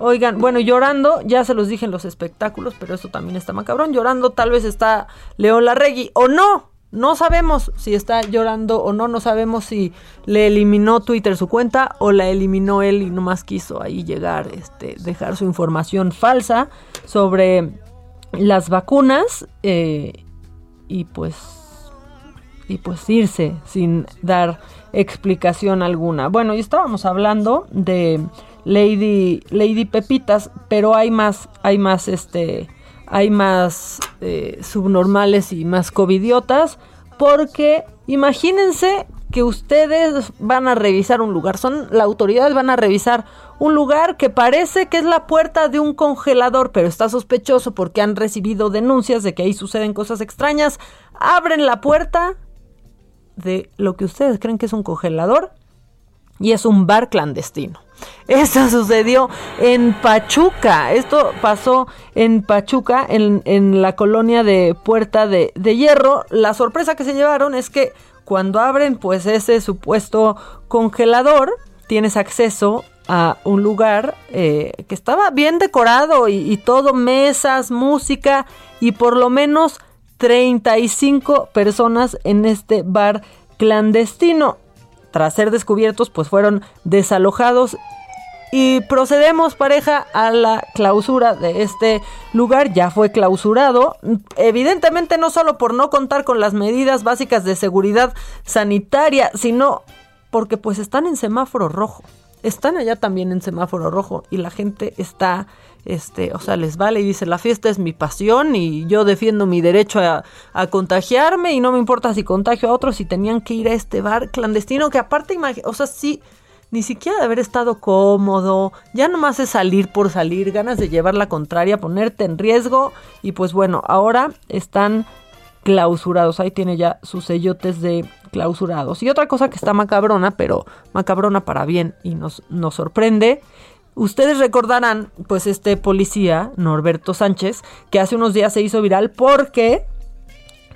Oigan, bueno, llorando, ya se los dije en los espectáculos, pero eso también está macabrón. Llorando tal vez está León Larregui o no. No sabemos si está llorando o no, no sabemos si le eliminó Twitter su cuenta o la eliminó él y nomás quiso ahí llegar, este, dejar su información falsa sobre las vacunas eh, y pues y pues irse sin dar explicación alguna. Bueno, y estábamos hablando de Lady Lady Pepitas, pero hay más, hay más este hay más eh, subnormales y más covidiotas, porque imagínense que ustedes van a revisar un lugar, son la autoridad van a revisar un lugar que parece que es la puerta de un congelador, pero está sospechoso porque han recibido denuncias de que ahí suceden cosas extrañas. Abren la puerta de lo que ustedes creen que es un congelador y es un bar clandestino. (laughs) Esto sucedió en Pachuca. Esto pasó en Pachuca, en, en la colonia de Puerta de, de, Hierro. La sorpresa que se llevaron es que cuando abren pues ese supuesto congelador, tienes acceso a un lugar eh, que estaba bien decorado y, y todo, mesas, música y por lo menos 35 personas en este bar clandestino. Tras ser descubiertos, pues fueron desalojados y procedemos, pareja, a la clausura de este lugar. Ya fue clausurado. Evidentemente no solo por no contar con las medidas básicas de seguridad sanitaria, sino porque pues están en semáforo rojo. Están allá también en semáforo rojo y la gente está, este, o sea, les vale y dice, la fiesta es mi pasión y yo defiendo mi derecho a, a contagiarme y no me importa si contagio a otros y tenían que ir a este bar clandestino que aparte, o sea, sí, ni siquiera de haber estado cómodo, ya nomás es salir por salir, ganas de llevar la contraria, ponerte en riesgo y pues bueno, ahora están clausurados, ahí tiene ya sus sellotes de clausurados. Y otra cosa que está macabrona, pero macabrona para bien y nos, nos sorprende, Ustedes recordarán, pues este policía, Norberto Sánchez, que hace unos días se hizo viral porque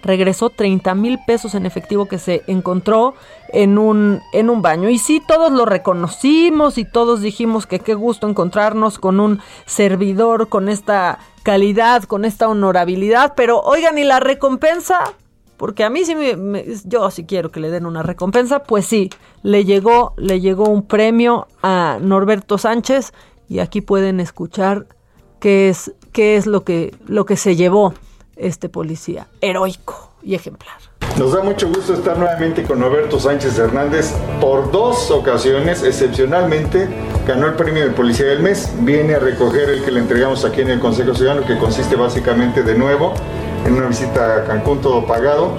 regresó 30 mil pesos en efectivo que se encontró en un, en un baño. Y sí, todos lo reconocimos y todos dijimos que qué gusto encontrarnos con un servidor con esta calidad, con esta honorabilidad. Pero oigan, ¿y la recompensa? Porque a mí sí me, yo sí quiero que le den una recompensa, pues sí, le llegó, le llegó un premio a Norberto Sánchez y aquí pueden escuchar qué es, qué es lo que, lo que se llevó este policía heroico y ejemplar. Nos da mucho gusto estar nuevamente con Roberto Sánchez Hernández. Por dos ocasiones, excepcionalmente, ganó el premio de Policía del Mes. Viene a recoger el que le entregamos aquí en el Consejo Ciudadano, que consiste básicamente de nuevo en una visita a Cancún, todo pagado,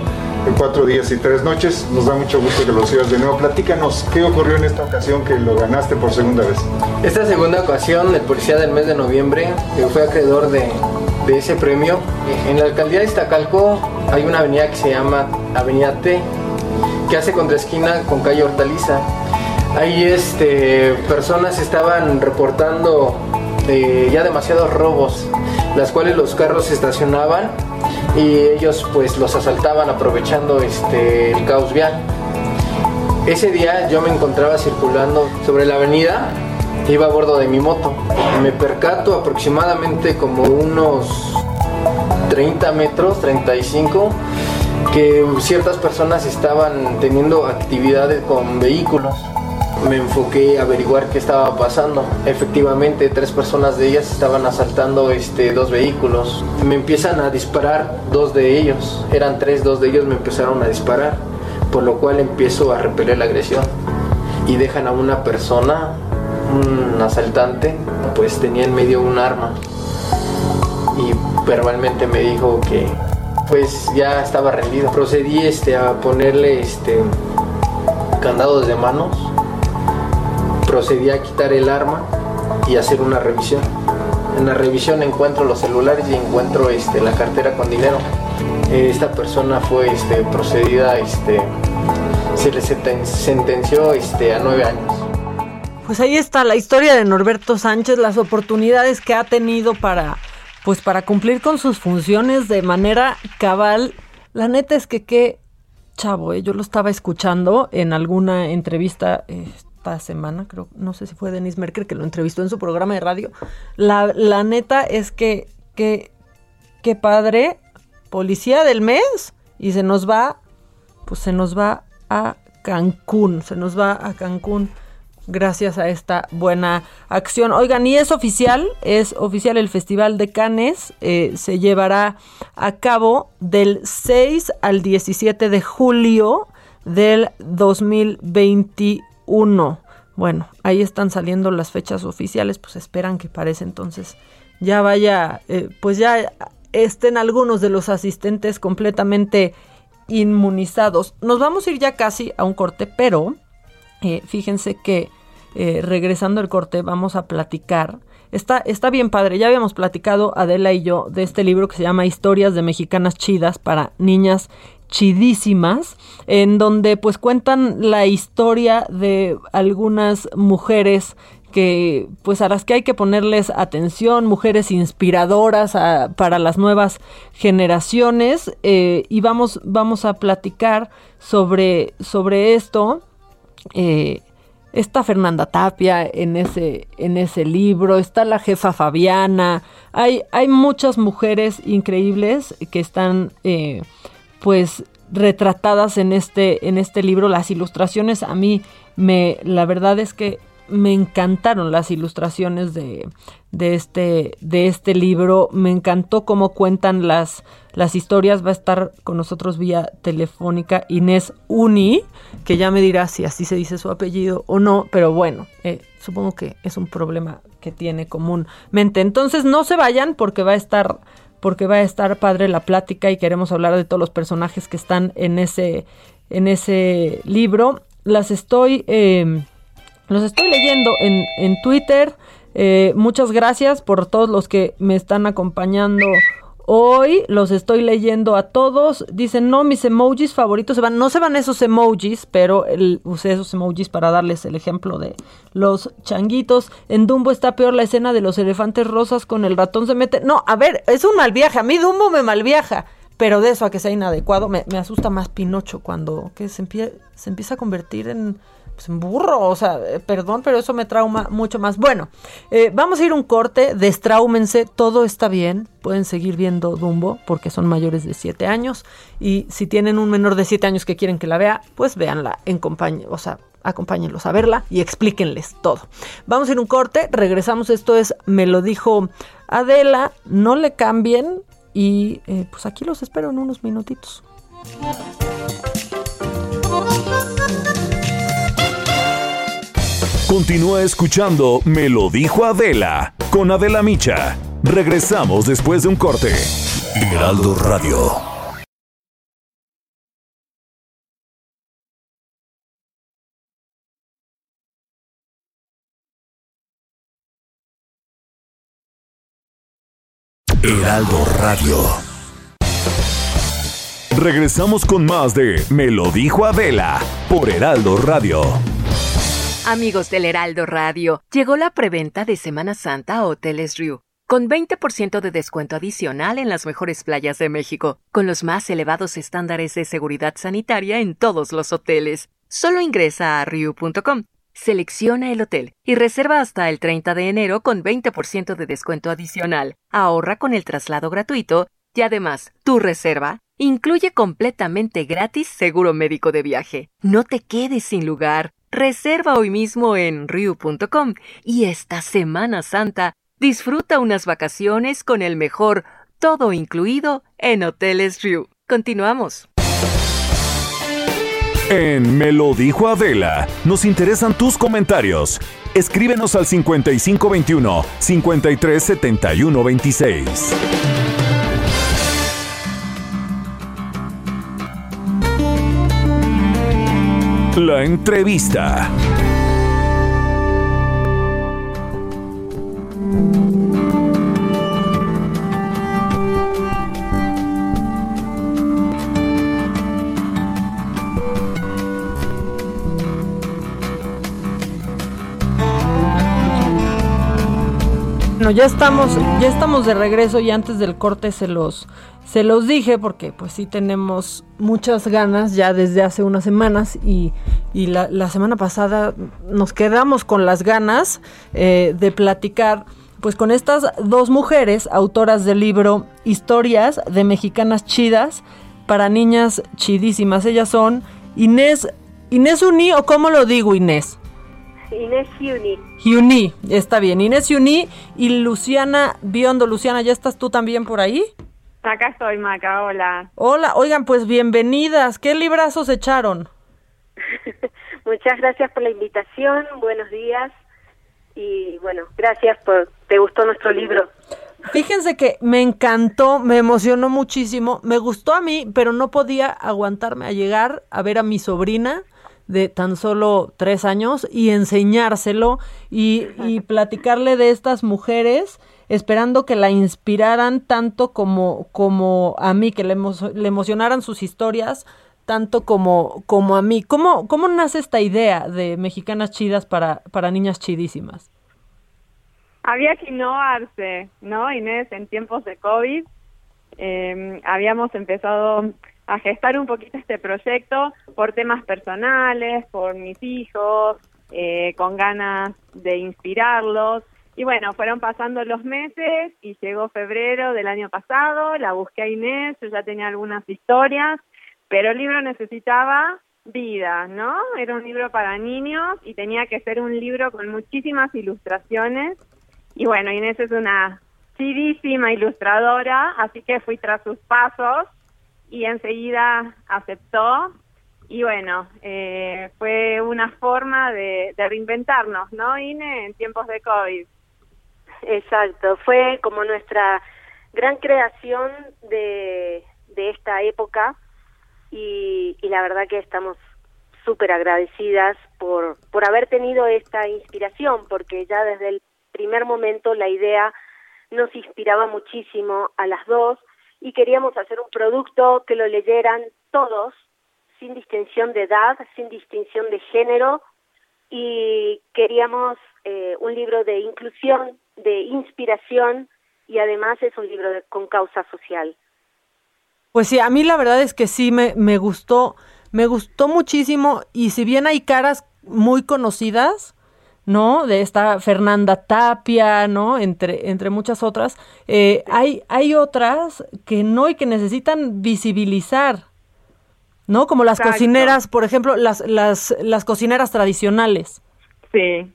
de cuatro días y tres noches. Nos da mucho gusto que lo sigas de nuevo. Platícanos, ¿qué ocurrió en esta ocasión que lo ganaste por segunda vez? Esta segunda ocasión, el Policía del Mes de noviembre, que fue acreedor de ese premio. En la alcaldía de Iztacalco hay una avenida que se llama Avenida T, que hace esquina con calle Hortaliza. Ahí este, personas estaban reportando eh, ya demasiados robos, las cuales los carros se estacionaban y ellos pues los asaltaban aprovechando este, el caos vial. Ese día yo me encontraba circulando sobre la avenida iba a bordo de mi moto. Me percato aproximadamente como unos 30 metros, 35, que ciertas personas estaban teniendo actividades con vehículos. Me enfoqué a averiguar qué estaba pasando. Efectivamente, tres personas de ellas estaban asaltando este, dos vehículos. Me empiezan a disparar dos de ellos. Eran tres, dos de ellos me empezaron a disparar. Por lo cual empiezo a repeler la agresión. Y dejan a una persona un asaltante pues tenía en medio un arma y verbalmente me dijo que pues ya estaba rendido. Procedí este a ponerle este candados de manos. Procedí a quitar el arma y hacer una revisión. En la revisión encuentro los celulares y encuentro este la cartera con dinero. Esta persona fue este procedida este se le sentenció este a nueve años. Pues ahí está la historia de Norberto Sánchez, las oportunidades que ha tenido para pues para cumplir con sus funciones de manera cabal. La neta es que qué chavo, ¿eh? yo lo estaba escuchando en alguna entrevista semana, creo, no sé si fue Denise Merker que lo entrevistó en su programa de radio. La, la neta es que qué qué padre, policía del mes y se nos va, pues se nos va a Cancún, se nos va a Cancún gracias a esta buena acción. Oigan, y es oficial, es oficial el Festival de Cannes, eh, se llevará a cabo del 6 al 17 de julio del 2021. Bueno, ahí están saliendo las fechas oficiales, pues esperan que parece entonces ya vaya, eh, pues ya estén algunos de los asistentes completamente inmunizados. Nos vamos a ir ya casi a un corte, pero eh, fíjense que eh, regresando al corte, vamos a platicar. Está, está bien padre, ya habíamos platicado Adela y yo de este libro que se llama Historias de Mexicanas Chidas para Niñas chidísimas, en donde pues cuentan la historia de algunas mujeres que pues a las que hay que ponerles atención, mujeres inspiradoras para las nuevas generaciones eh, y vamos, vamos a platicar sobre, sobre esto. Eh, está Fernanda Tapia en ese, en ese libro, está la jefa Fabiana, hay, hay muchas mujeres increíbles que están eh, pues retratadas en este, en este libro. Las ilustraciones a mí me, la verdad es que me encantaron las ilustraciones de, de, este, de este libro. Me encantó cómo cuentan las, las historias. Va a estar con nosotros vía telefónica Inés Uni, que ya me dirá si así se dice su apellido o no, pero bueno, eh, supongo que es un problema que tiene comúnmente. Entonces no se vayan porque va a estar porque va a estar padre la plática y queremos hablar de todos los personajes que están en ese en ese libro. Las estoy eh, los estoy leyendo en, en Twitter. Eh, muchas gracias por todos los que me están acompañando hoy. Los estoy leyendo a todos. Dicen, no, mis emojis favoritos se van. No se van esos emojis, pero el, usé esos emojis para darles el ejemplo de los changuitos. En Dumbo está peor la escena de los elefantes rosas con el ratón se mete. No, a ver, es un mal viaje. A mí Dumbo me malviaja. Pero de eso a que sea inadecuado, me, me asusta más Pinocho cuando que se, se empieza a convertir en pues, burro, o sea, eh, perdón, pero eso me trauma mucho más. Bueno, eh, vamos a ir un corte, destraúmense, todo está bien, pueden seguir viendo Dumbo porque son mayores de 7 años y si tienen un menor de 7 años que quieren que la vea, pues véanla en compañía, o sea, acompáñenlos a verla y explíquenles todo. Vamos a ir un corte, regresamos, esto es Me lo dijo Adela, no le cambien y eh, pues aquí los espero en unos minutitos. Continúa escuchando Me lo dijo Adela con Adela Micha. Regresamos después de un corte. Heraldo Radio. Heraldo Radio. Regresamos con más de Me lo dijo Adela por Heraldo Radio. Amigos del Heraldo Radio, llegó la preventa de Semana Santa a Hoteles Riu, con 20% de descuento adicional en las mejores playas de México, con los más elevados estándares de seguridad sanitaria en todos los hoteles. Solo ingresa a riu.com, selecciona el hotel y reserva hasta el 30 de enero con 20% de descuento adicional. Ahorra con el traslado gratuito y además, tu reserva incluye completamente gratis seguro médico de viaje. No te quedes sin lugar. Reserva hoy mismo en Ryu.com y esta Semana Santa disfruta unas vacaciones con el mejor todo incluido en Hoteles Ryu. Continuamos. En Me lo dijo Adela, nos interesan tus comentarios. Escríbenos al 5521 537126. La entrevista. Bueno, ya estamos, ya estamos de regreso y antes del corte se los se los dije porque pues sí tenemos muchas ganas ya desde hace unas semanas y, la, semana pasada nos quedamos con las ganas eh, de platicar pues con estas dos mujeres autoras del libro Historias de Mexicanas Chidas para Niñas Chidísimas. Ellas son Inés, Inés Uni o cómo lo digo Inés. Inés Uni. Uni, está bien. Inés Uni y Luciana Biondo. Luciana, ¿ya estás tú también por ahí? Acá estoy, Maca, hola. Hola, oigan, pues bienvenidas. ¿Qué librazos echaron? (laughs) Muchas gracias por la invitación, buenos días y bueno, gracias por, te gustó nuestro libro. Fíjense que me encantó, me emocionó muchísimo, me gustó a mí, pero no podía aguantarme a llegar a ver a mi sobrina de tan solo tres años y enseñárselo y, y (laughs) platicarle de estas mujeres esperando que la inspiraran tanto como, como a mí, que le, emocionaran sus historias tanto como, como a mí. ¿Cómo, ¿Cómo nace esta idea de mexicanas chidas para, para niñas chidísimas? había que innovarse, ¿no, Inés? En tiempos de COVID eh, habíamos empezado a gestar un poquito este proyecto por temas personales, por mis hijos, eh, con ganas de inspirarlos. Y bueno, fueron pasando los meses y llegó febrero del año pasado, la busqué a Inés, yo ya tenía algunas historias, pero el libro necesitaba vida, ¿no? Era un libro para niños y tenía que ser un libro con muchísimas ilustraciones. Y bueno, Inés es una chidísima ilustradora, así que fui tras sus pasos y enseguida aceptó. Y bueno, eh, fue una forma de, de reinventarnos, ¿no, Ine? En tiempos de COVID. Exacto, fue como nuestra gran creación de, de esta época y, y la verdad que estamos súper agradecidas por, por haber tenido esta inspiración, porque ya desde el primer momento la idea nos inspiraba muchísimo a las dos y queríamos hacer un producto que lo leyeran todos, sin distinción de edad, sin distinción de género, y queríamos eh, un libro de inclusión, de inspiración, y además es un libro de, con causa social. Pues sí, a mí la verdad es que sí me, me gustó, me gustó muchísimo, y si bien hay caras muy conocidas, ¿no? De esta Fernanda Tapia, ¿no? Entre, entre muchas otras. Eh, hay, hay otras que no y que necesitan visibilizar, ¿no? Como las Exacto. cocineras, por ejemplo, las, las, las cocineras tradicionales. Sí,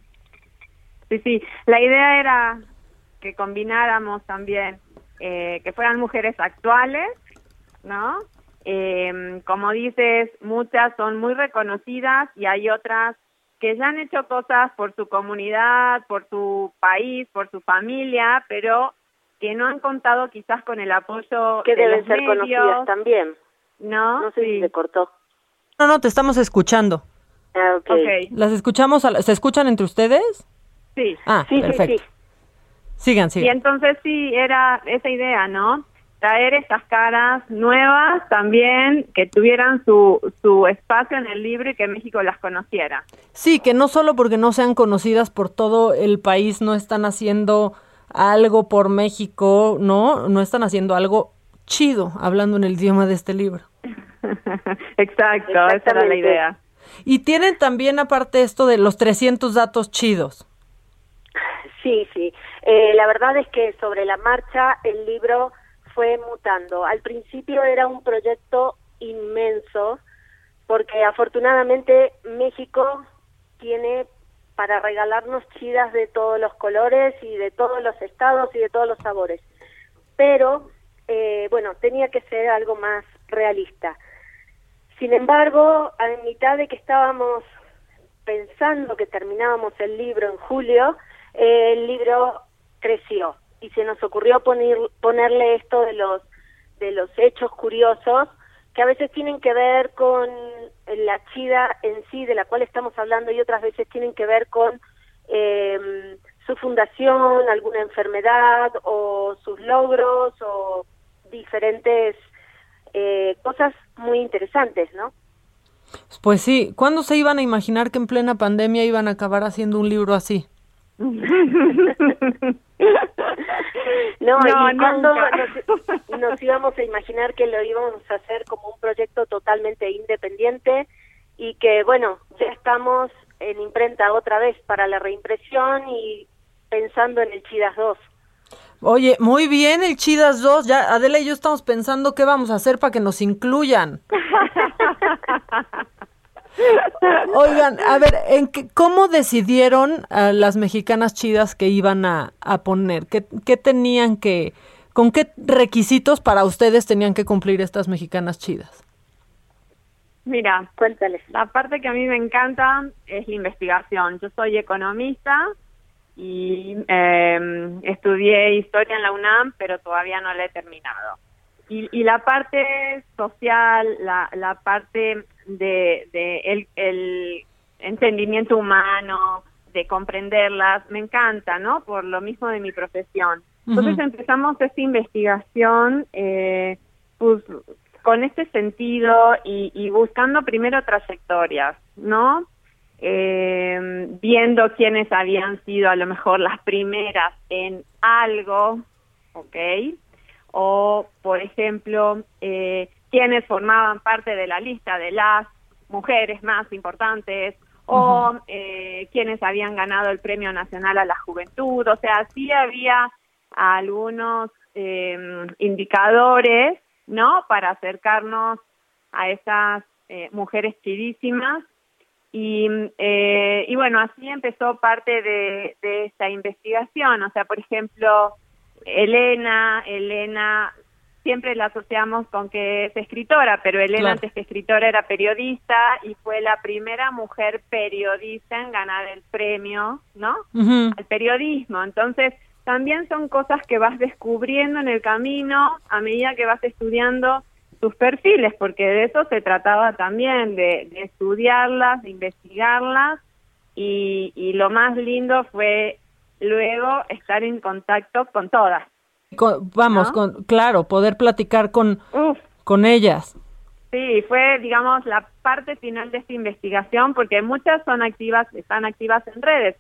sí, sí. La idea era que combináramos también, eh, que fueran mujeres actuales, ¿no? Eh, como dices, muchas son muy reconocidas y hay otras que ya han hecho cosas por su comunidad, por su país, por su familia, pero que no han contado quizás con el apoyo Que de deben los ser medios, conocidas también. ¿no? No sé si se cortó. No, no, te estamos escuchando. Ah, ok. ¿Las escuchamos? a la- ¿Se escuchan entre ustedes? Sí. Ah, sí, perfecto. sí, sí. Sigan, Y sigan. entonces sí, era esa idea, ¿no? Traer estas caras nuevas también, que tuvieran su, su espacio en el libro y que México las conociera. Sí, que no solo porque no sean conocidas por todo el país, no están haciendo algo por México, ¿no? No están haciendo algo chido, hablando en el idioma de este libro. (laughs) Exacto, esa era la idea. Y tienen también aparte esto de los 300 datos chidos. Sí, sí. Eh, la verdad es que sobre la marcha el libro fue mutando. Al principio era un proyecto inmenso porque afortunadamente México tiene para regalarnos chidas de todos los colores y de todos los estados y de todos los sabores. Pero, eh, bueno, tenía que ser algo más realista. Sin embargo, a mitad de que estábamos pensando que terminábamos el libro en julio, el libro creció y se nos ocurrió poner, ponerle esto de los de los hechos curiosos que a veces tienen que ver con la chida en sí de la cual estamos hablando y otras veces tienen que ver con eh, su fundación, alguna enfermedad o sus logros o diferentes eh, cosas muy interesantes, ¿no? Pues sí, ¿cuándo se iban a imaginar que en plena pandemia iban a acabar haciendo un libro así? (laughs) No, No, y cuando nos íbamos a imaginar que lo íbamos a hacer como un proyecto totalmente independiente y que, bueno, ya estamos en imprenta otra vez para la reimpresión y pensando en el Chidas 2. Oye, muy bien el Chidas 2, ya Adela y yo estamos pensando qué vamos a hacer para que nos incluyan. (laughs) Oigan, a ver, ¿en qué, ¿cómo decidieron a las mexicanas chidas que iban a, a poner? ¿Qué, ¿Qué tenían que, con qué requisitos para ustedes tenían que cumplir estas mexicanas chidas? Mira, cuéntales. La parte que a mí me encanta es la investigación. Yo soy economista y eh, estudié historia en la UNAM, pero todavía no la he terminado. Y, y la parte social, la, la parte de, de el, el entendimiento humano, de comprenderlas, me encanta, ¿no? Por lo mismo de mi profesión. Entonces empezamos esta investigación, eh, pues, con este sentido y, y buscando primero trayectorias, ¿no? eh, viendo quiénes habían sido a lo mejor las primeras en algo, ¿ok? O, por ejemplo, eh, quiénes formaban parte de la lista de las mujeres más importantes o eh, quienes habían ganado el Premio Nacional a la Juventud. O sea, sí había algunos eh, indicadores, ¿no? Para acercarnos a esas eh, mujeres queridísimas. Y, eh, y bueno, así empezó parte de, de esta investigación. O sea, por ejemplo, Elena, Elena siempre la asociamos con que es escritora, pero Elena Claro. antes que escritora era periodista y fue la primera mujer periodista en ganar el premio, ¿no? Al periodismo. Entonces, también son cosas que vas descubriendo en el camino a medida que vas estudiando sus perfiles, porque de eso se trataba también, de, de estudiarlas, de investigarlas, y, y lo más lindo fue luego estar en contacto con todas. Con- vamos, ¿No? con, claro, poder platicar con, Uf. con ellas. Sí, fue, digamos, la parte final de esta investigación, porque muchas son activas, están activas en redes,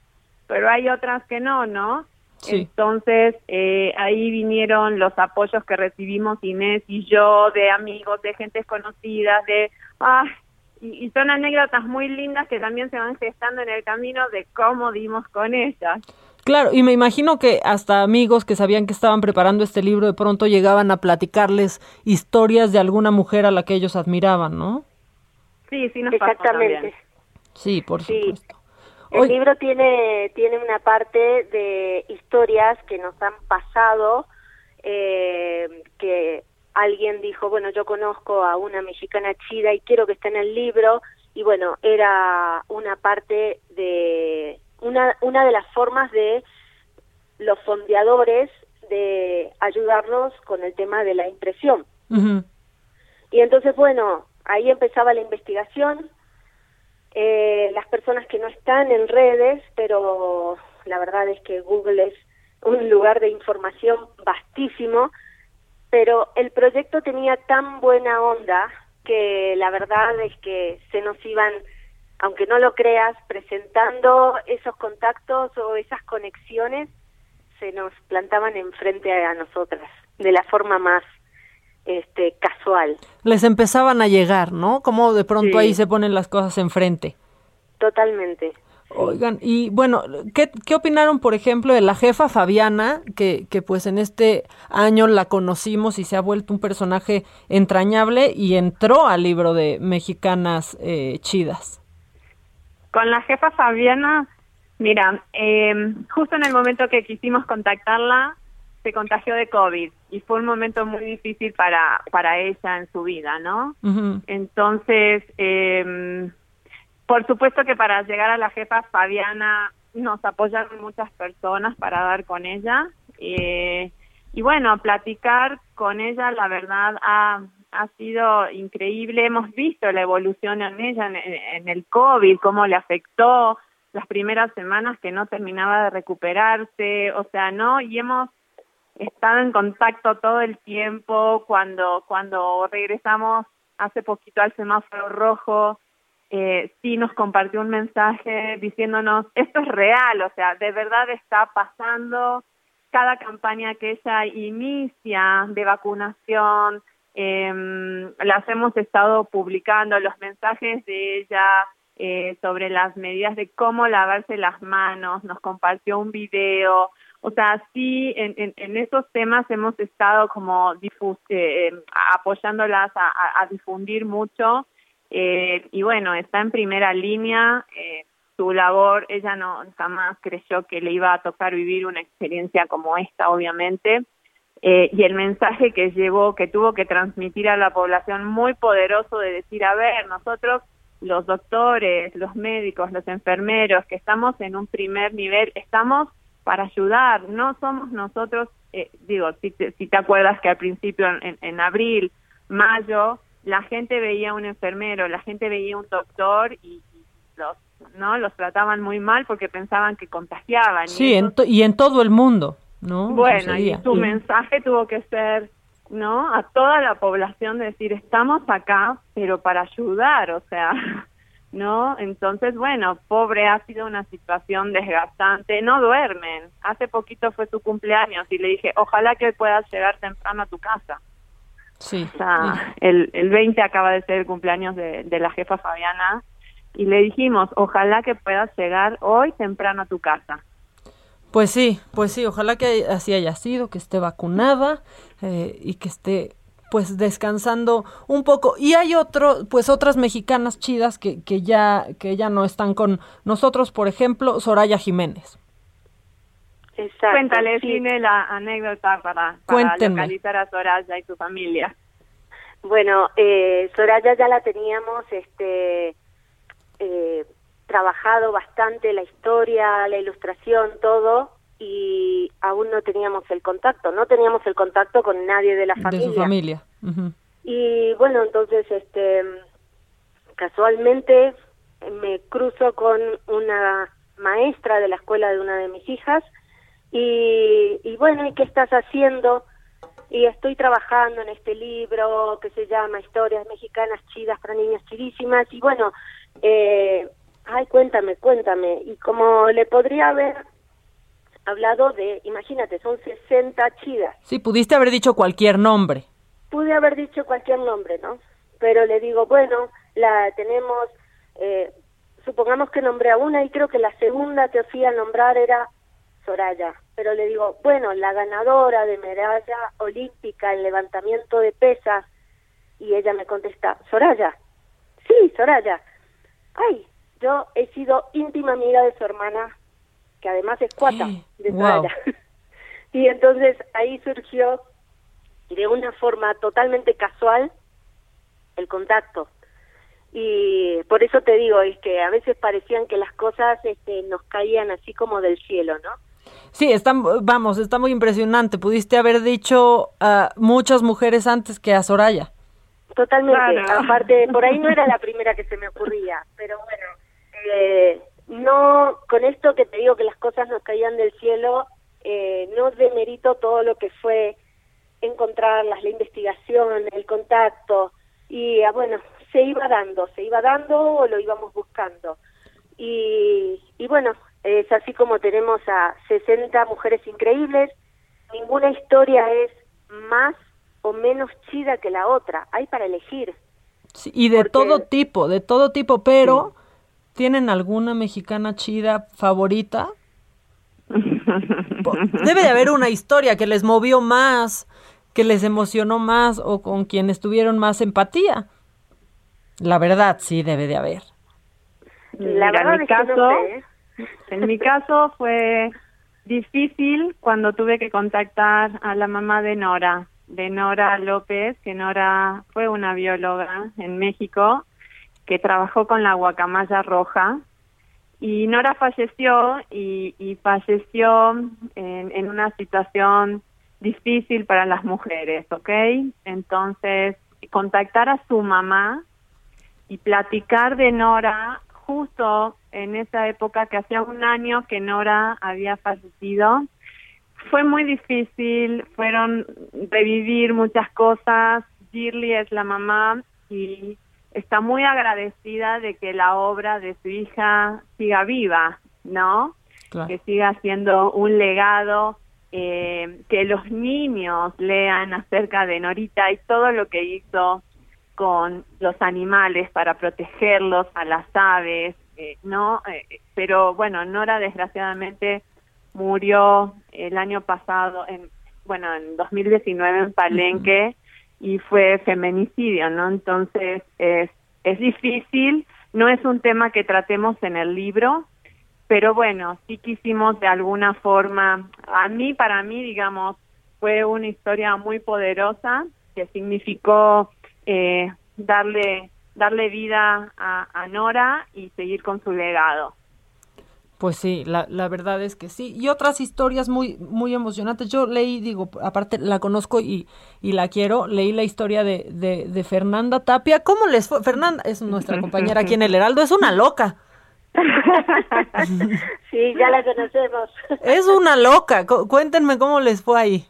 pero hay otras que no, ¿no? Sí. Entonces, eh, ahí vinieron los apoyos que recibimos Inés y yo, de amigos, de gentes conocidas, de... Ah, y, y son anécdotas muy lindas que también se van gestando en el camino de cómo dimos con ellas. Claro, y me imagino que hasta amigos que sabían que estaban preparando este libro de pronto llegaban a platicarles historias de alguna mujer a la que ellos admiraban, ¿no? Sí, sí nos Exactamente. Sí, por Sí. supuesto. El libro tiene, tiene una parte de historias que nos han pasado, eh, que alguien dijo, bueno, yo conozco a una mexicana chida y quiero que esté en el libro, y bueno, era una parte de, una, una de las formas de los fondeadores de ayudarnos con el tema de la impresión. Y entonces, bueno, ahí empezaba la investigación. Eh, las personas que no están en redes, pero la verdad es que Google es un lugar de información vastísimo, pero el proyecto tenía tan buena onda que la verdad es que se nos iban, aunque no lo creas, presentando esos contactos o esas conexiones, se nos plantaban enfrente a nosotras de la forma más este casual. Les empezaban a llegar, ¿no? Como de pronto Sí. ahí se ponen las cosas enfrente. Totalmente. Oigan, y bueno, ¿qué, qué opinaron, por ejemplo, de la jefa Fabiana, que, que pues en este año la conocimos y se ha vuelto un personaje entrañable y entró al libro de Mexicanas eh, Chidas? Con la jefa Fabiana, mira, eh, justo en el momento que quisimos contactarla, se contagió de COVID y fue un momento muy difícil para, para ella en su vida, ¿no? Entonces, eh, por supuesto que para llegar a la jefa Fabiana nos apoyaron muchas personas para dar con ella. eh, y bueno, platicar con ella, la verdad, ha, ha sido increíble. Hemos visto la evolución en ella, en, el COVID, cómo le afectó las primeras semanas que no terminaba de recuperarse, o sea, ¿no? Y hemos estado en contacto todo el tiempo cuando cuando regresamos hace poquito al semáforo rojo eh, sí nos compartió un mensaje diciéndonos esto es real o sea de verdad está pasando cada campaña que ella inicia de vacunación em, las hemos estado publicando los mensajes de ella eh, sobre las medidas de cómo lavarse las manos nos compartió un video o sea, sí, en, en, en esos temas hemos estado como difus eh, eh, apoyándolas a, a, a difundir mucho eh, y bueno, está en primera línea. Eh, su labor, ella no jamás creyó que le iba a tocar vivir una experiencia como esta, obviamente. Eh, y el mensaje que llevó, que tuvo que transmitir a la población muy poderoso de decir, a ver, nosotros los doctores, los médicos, los enfermeros, que estamos en un primer nivel, estamos para ayudar, no somos nosotros, eh, digo, si te, si te acuerdas que al principio, en, en abril, mayo, la gente veía un enfermero, la gente veía un doctor y, y los no los trataban muy mal porque pensaban que contagiaban. y Sí, eso en y en todo el mundo, ¿no? bueno, y tu Y- mensaje tuvo que ser, ¿no? A toda la población de decir, estamos acá, pero para ayudar, o sea, (laughs) ¿no? Entonces, bueno, pobre, ha sido una situación desgastante, no duermen. Hace poquito fue su cumpleaños y le dije, ojalá que puedas llegar temprano a tu casa. Sí. O sea, el, el 20 acaba de ser el cumpleaños de, de la jefa Fabiana y le dijimos, ojalá que puedas llegar hoy temprano a tu casa. Pues sí, pues sí, ojalá que así haya sido, que esté vacunada eh, y que esté pues descansando un poco. Y hay otro, pues otras mexicanas chidas que, que ya, que ya no están con nosotros, por ejemplo, Soraya Jiménez. Exacto. Cuéntale, Cine, la anécdota para, para localizar a Soraya y su familia. Bueno, eh, Soraya ya la teníamos este, eh, trabajado bastante la historia, la ilustración, todo, y aún no teníamos el contacto, no teníamos el contacto con nadie de la familia. De su familia. Y bueno, entonces, este, casualmente me cruzo con una maestra de la escuela de una de mis hijas y, y bueno, ¿y qué estás haciendo? Y estoy trabajando en este libro que se llama Historias Mexicanas Chidas para Niñas Chidísimas y bueno, eh, ay, cuéntame, cuéntame. Y como le podría haber hablado de, imagínate, son 60 chidas. Sí, pudiste haber dicho cualquier nombre. Pude haber dicho cualquier nombre, ¿no? Pero le digo, bueno, la tenemos, eh, supongamos que nombré a una y creo que la segunda que fui a nombrar era Soraya. Pero le digo, bueno, la ganadora de medalla olímpica en levantamiento de pesas. Y ella me contesta, Soraya. Sí, Soraya. Ay, yo he sido íntima amiga de su hermana, que además es cuata (gasps) de wow. (laughs) Y entonces ahí surgió de una forma totalmente casual el contacto. Y por eso te digo, es que a veces parecían que las cosas este, nos caían así como del cielo, ¿no? Sí, está, vamos, está muy impresionante. Pudiste haber dicho a muchas mujeres antes que a Soraya. Totalmente. Claro. Aparte, por ahí no era (laughs) la primera que se me ocurría, pero bueno, eh, no, con esto que te digo que las cosas nos caían del cielo, eh, no demerito todo lo que fue encontrarlas, la investigación, el contacto, y ah, bueno, se iba dando, se iba dando o lo íbamos buscando. Y, y bueno, es así como tenemos a 60 mujeres increíbles, ninguna historia es más o menos chida que la otra, hay para elegir. Sí, y de todo tipo, de todo tipo, pero ¿tienen alguna mexicana chida favorita? (laughs) Debe de haber una historia que les movió más, que les emocionó más o con quienes tuvieron más empatía. La verdad, sí, debe de haber. La verdad en mi no caso, sé, en mi caso fue difícil cuando tuve que contactar a la mamá de Nora, de Nora López, que Nora fue una bióloga en México que trabajó con la guacamaya roja y Nora falleció y, falleció en, una situación difícil para las mujeres, ¿ok? Entonces, contactar a su mamá y platicar de Nora justo en esa época que hacía un año que Nora había fallecido. Fue muy difícil, fueron revivir muchas cosas. Shirley es la mamá y está muy agradecida de que la obra de su hija siga viva, ¿no? Que siga siendo un legado, eh, que los niños lean acerca de Norita y todo lo que hizo con los animales para protegerlos, a las aves, eh, ¿no? Eh, pero bueno, Nora desgraciadamente murió el año pasado, en, bueno, en 2019 en Palenque y fue feminicidio, ¿no? Entonces es, es difícil, no es un tema que tratemos en el libro, pero bueno, sí quisimos de alguna forma, a mí, para mí, digamos, fue una historia muy poderosa que significó eh, darle darle vida a, a Nora y seguir con su legado. Pues sí, la, la verdad es que sí. Y otras historias muy, muy emocionantes. Yo leí, digo, aparte la conozco y, y la quiero, leí la historia de, de, de Fernanda Tapia. ¿Cómo les fue? Fernanda es nuestra compañera aquí en El Heraldo, es una loca. (laughs) Sí, ya la conocemos. Es una loca. Cu- cuéntenme cómo les fue ahí.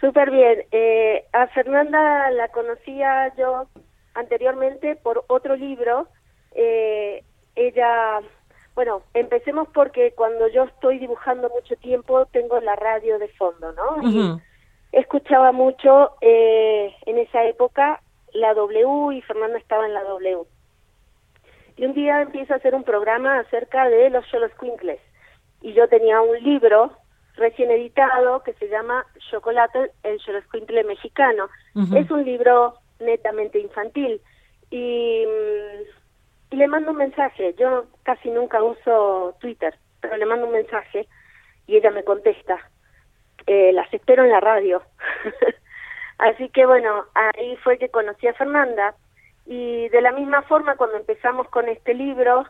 Súper bien. Eh, a Fernanda la conocía yo anteriormente por otro libro eh, ella, bueno, empecemos porque cuando yo estoy dibujando mucho tiempo tengo la radio de fondo, ¿no? Escuchaba mucho eh, en esa época la W y Fernanda estaba en la W. Y un día empieza a hacer un programa acerca de los Quinkles. Y yo tenía un libro recién editado que se llama Chocolate, el Xoloscuincle mexicano. Es un libro netamente infantil. Y, mm, y le mando un mensaje. Yo casi nunca uso Twitter, pero le mando un mensaje y ella me contesta. Eh, las espero en la radio. (laughs) Así que bueno, ahí fue que conocí a Fernanda y de la misma forma cuando empezamos con este libro,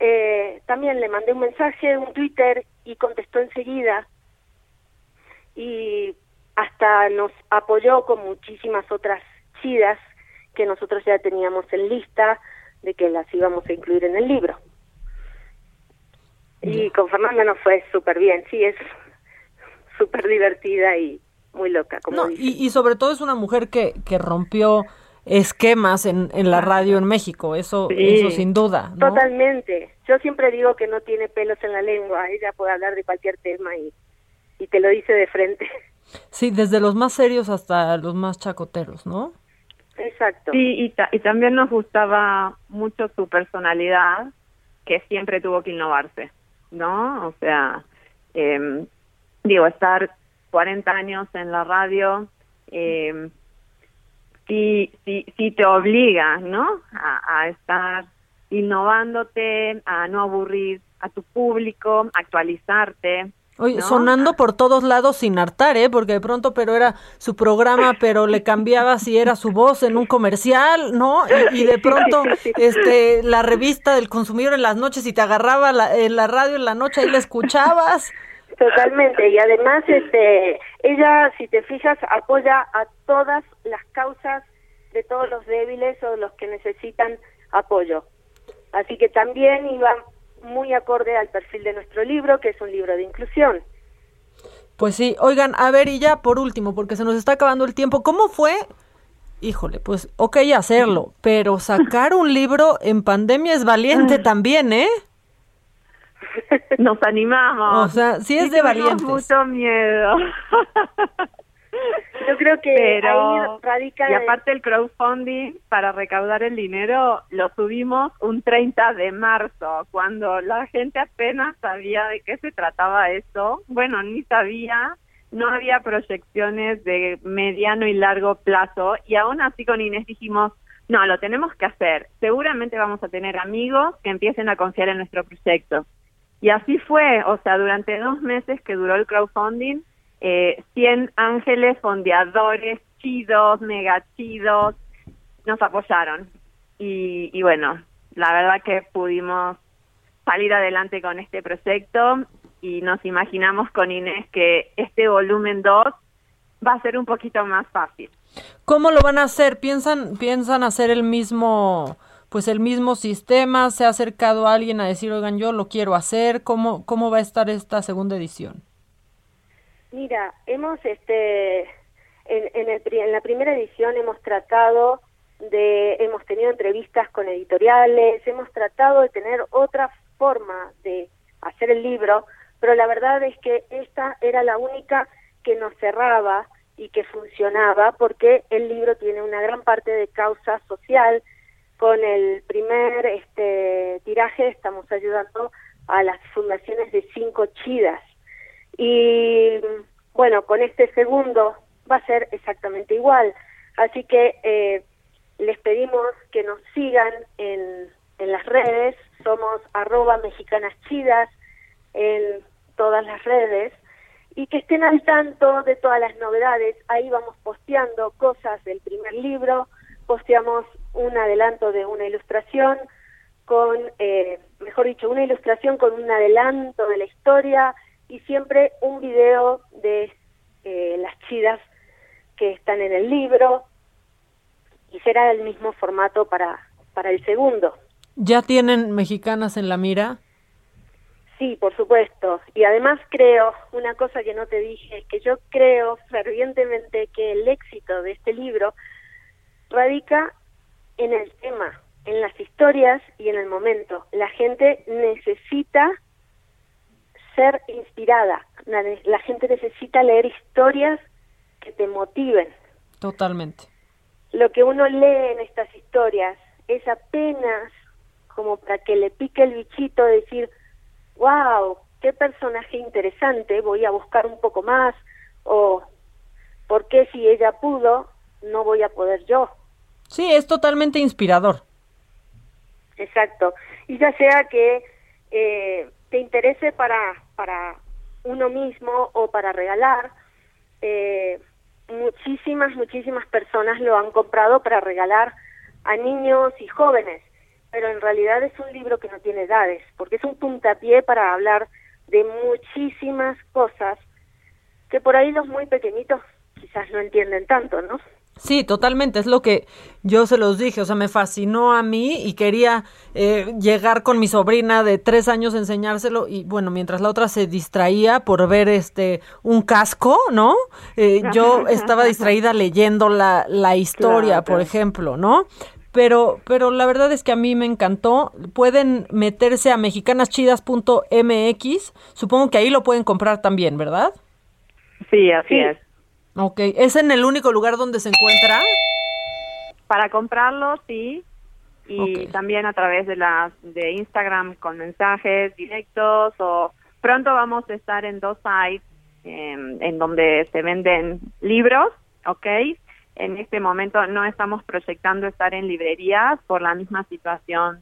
eh, también le mandé un mensaje, un Twitter y contestó enseguida y hasta nos apoyó con muchísimas otras chidas que nosotros ya teníamos en lista de que las íbamos a incluir en el libro. Y con Fernanda nos fue súper bien, sí, es súper divertida y muy loca. Como no, y, y, sobre todo es una mujer que, que rompió esquemas en, en la radio en México, eso, eso sin duda. Totalmente. Yo siempre digo que no tiene pelos en la lengua, ella puede hablar de cualquier tema y, y te lo dice de frente. Sí, desde los más serios hasta los más chacoteros, ¿no? Exacto. Sí, y, y también nos gustaba mucho su personalidad, que siempre tuvo que innovarse, ¿no? O sea, eh, digo, estar 40 años en la radio, eh, sí, sí, sí te obliga, ¿no? A, a estar innovándote, a no aburrir a tu público, actualizarte. Oye, sonando por todos lados sin hartar, ¿eh? Porque de pronto, pero era su programa, pero le cambiaba si era su voz en un comercial, ¿no? Y, de pronto, (laughs) este, la revista del consumidor en las noches y te agarraba la, en la radio en la noche y la escuchabas. Totalmente, y además, este, ella, si te fijas, apoya a todas las causas de todos los débiles o los que necesitan apoyo. Así que también iba muy acorde al perfil de nuestro libro, que es un libro de inclusión. Pues sí, oigan, a ver, y ya por último, porque se nos está acabando el tiempo, ¿cómo fue? Híjole, pues ok hacerlo, pero sacar un libro en pandemia es valiente también, ¿eh? (laughs) Nos animamos. O sea, sí es de valientes. mucho miedo. (laughs) Yo creo que Pero, radica y aparte el crowdfunding para recaudar el dinero lo subimos un 30 de marzo, cuando la gente apenas sabía de qué se trataba eso. Bueno, ni sabía, no había proyecciones de mediano y largo plazo y aún así con Inés dijimos, no, lo tenemos que hacer. Seguramente vamos a tener amigos que empiecen a confiar en nuestro proyecto. Y así fue, o sea, durante dos meses que duró el crowdfunding, eh, 100 ángeles fondeadores chidos, mega chidos, nos apoyaron. Y, y bueno, la verdad que pudimos salir adelante con este proyecto y nos imaginamos con Inés que este volumen 2 va a ser un poquito más fácil. ¿Cómo lo van a hacer? ¿Piensan, piensan hacer el mismo, pues el mismo sistema? ¿Se ha acercado alguien a decir, oigan, yo lo quiero hacer? ¿Cómo, cómo va a estar esta segunda edición? Mira, hemos, este, en, en, el, en la primera edición hemos tratado de, hemos tenido entrevistas con editoriales, hemos tratado de tener otra forma de hacer el libro, pero la verdad es que esta era la única que nos cerraba y que funcionaba porque el libro tiene una gran parte de causa social. Con el primer este tiraje estamos ayudando a las fundaciones de cinco chidas y bueno, con este segundo va a ser exactamente igual. Así que eh, les pedimos que nos sigan en, en las redes, somos arroba mexicanas chidas en todas las redes y que estén al tanto de todas las novedades. Ahí vamos posteando cosas del primer libro, posteamos un adelanto de una ilustración con, eh, mejor dicho, una ilustración con un adelanto de la historia y siempre un video de eh, las chidas que están en el libro y será el mismo formato para, para el segundo. ¿Ya tienen mexicanas en la mira? Sí, por supuesto. Y además creo, una cosa que no te dije, que yo creo fervientemente que el éxito de este libro radica en el tema, en las historias y en el momento. La gente necesita ser inspirada, la, la gente necesita leer historias que te motiven. Totalmente. Lo que uno lee en estas historias es apenas como para que le pique el bichito de decir, wow, qué personaje interesante, voy a buscar un poco más, o por qué si ella pudo, no voy a poder yo. Sí, es totalmente inspirador. Exacto. Y ya sea que eh, te interese para, para uno mismo o para regalar, eh, muchísimas, muchísimas personas lo han comprado para regalar a niños y jóvenes, pero en realidad es un libro que no tiene edades, porque es un puntapié para hablar de muchísimas cosas que por ahí los muy pequeñitos quizás no entienden tanto, ¿no? Sí, totalmente, es lo que yo se los dije, o sea, me fascinó a mí y quería eh, llegar con mi sobrina de tres años a enseñárselo y bueno, mientras la otra se distraía por ver este un casco, ¿no? Eh, yo estaba distraída leyendo la, la historia, por ejemplo, ¿no? Pero, pero la verdad es que a mí me encantó. Pueden meterse a mexicanaschidas.mx. Supongo que ahí lo pueden comprar también, ¿verdad? Sí, así es. Ok, ¿es en el único lugar donde se encuentra? Para comprarlo, sí. Y también a través de las de Instagram con mensajes directos o pronto vamos a estar en dos sites em, en donde se venden libros, ¿ok? En este momento no estamos proyectando estar en librerías por la misma situación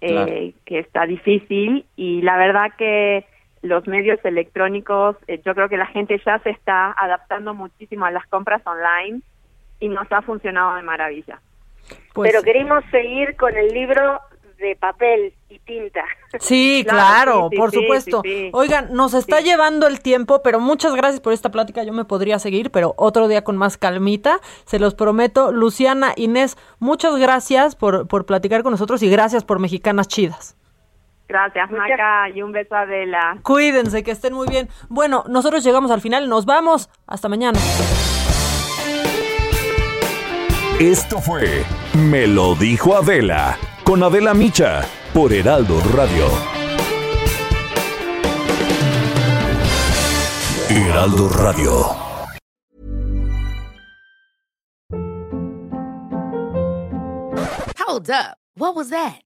eh, que está difícil y la verdad que los medios electrónicos, eh, yo creo que la gente ya se está adaptando muchísimo a las compras online y nos ha funcionado de maravilla. Pues Pero queremos seguir con el libro de papel y tinta. Sí, (laughs) claro, por supuesto. Oigan, nos está llevando el tiempo, pero muchas gracias por esta plática. Yo me podría seguir, pero otro día con más calmita, se los prometo. Luciana, Inés, muchas gracias por, por platicar con nosotros y gracias por Mexicanas Chidas. Gracias, Maca, y un beso a Adela. Cuídense, que estén muy bien. Bueno, nosotros llegamos al final, nos vamos. Hasta mañana. Esto fue Me lo dijo Adela con Adela Micha por Heraldo Radio. Heraldo Radio. Hold up. What was that?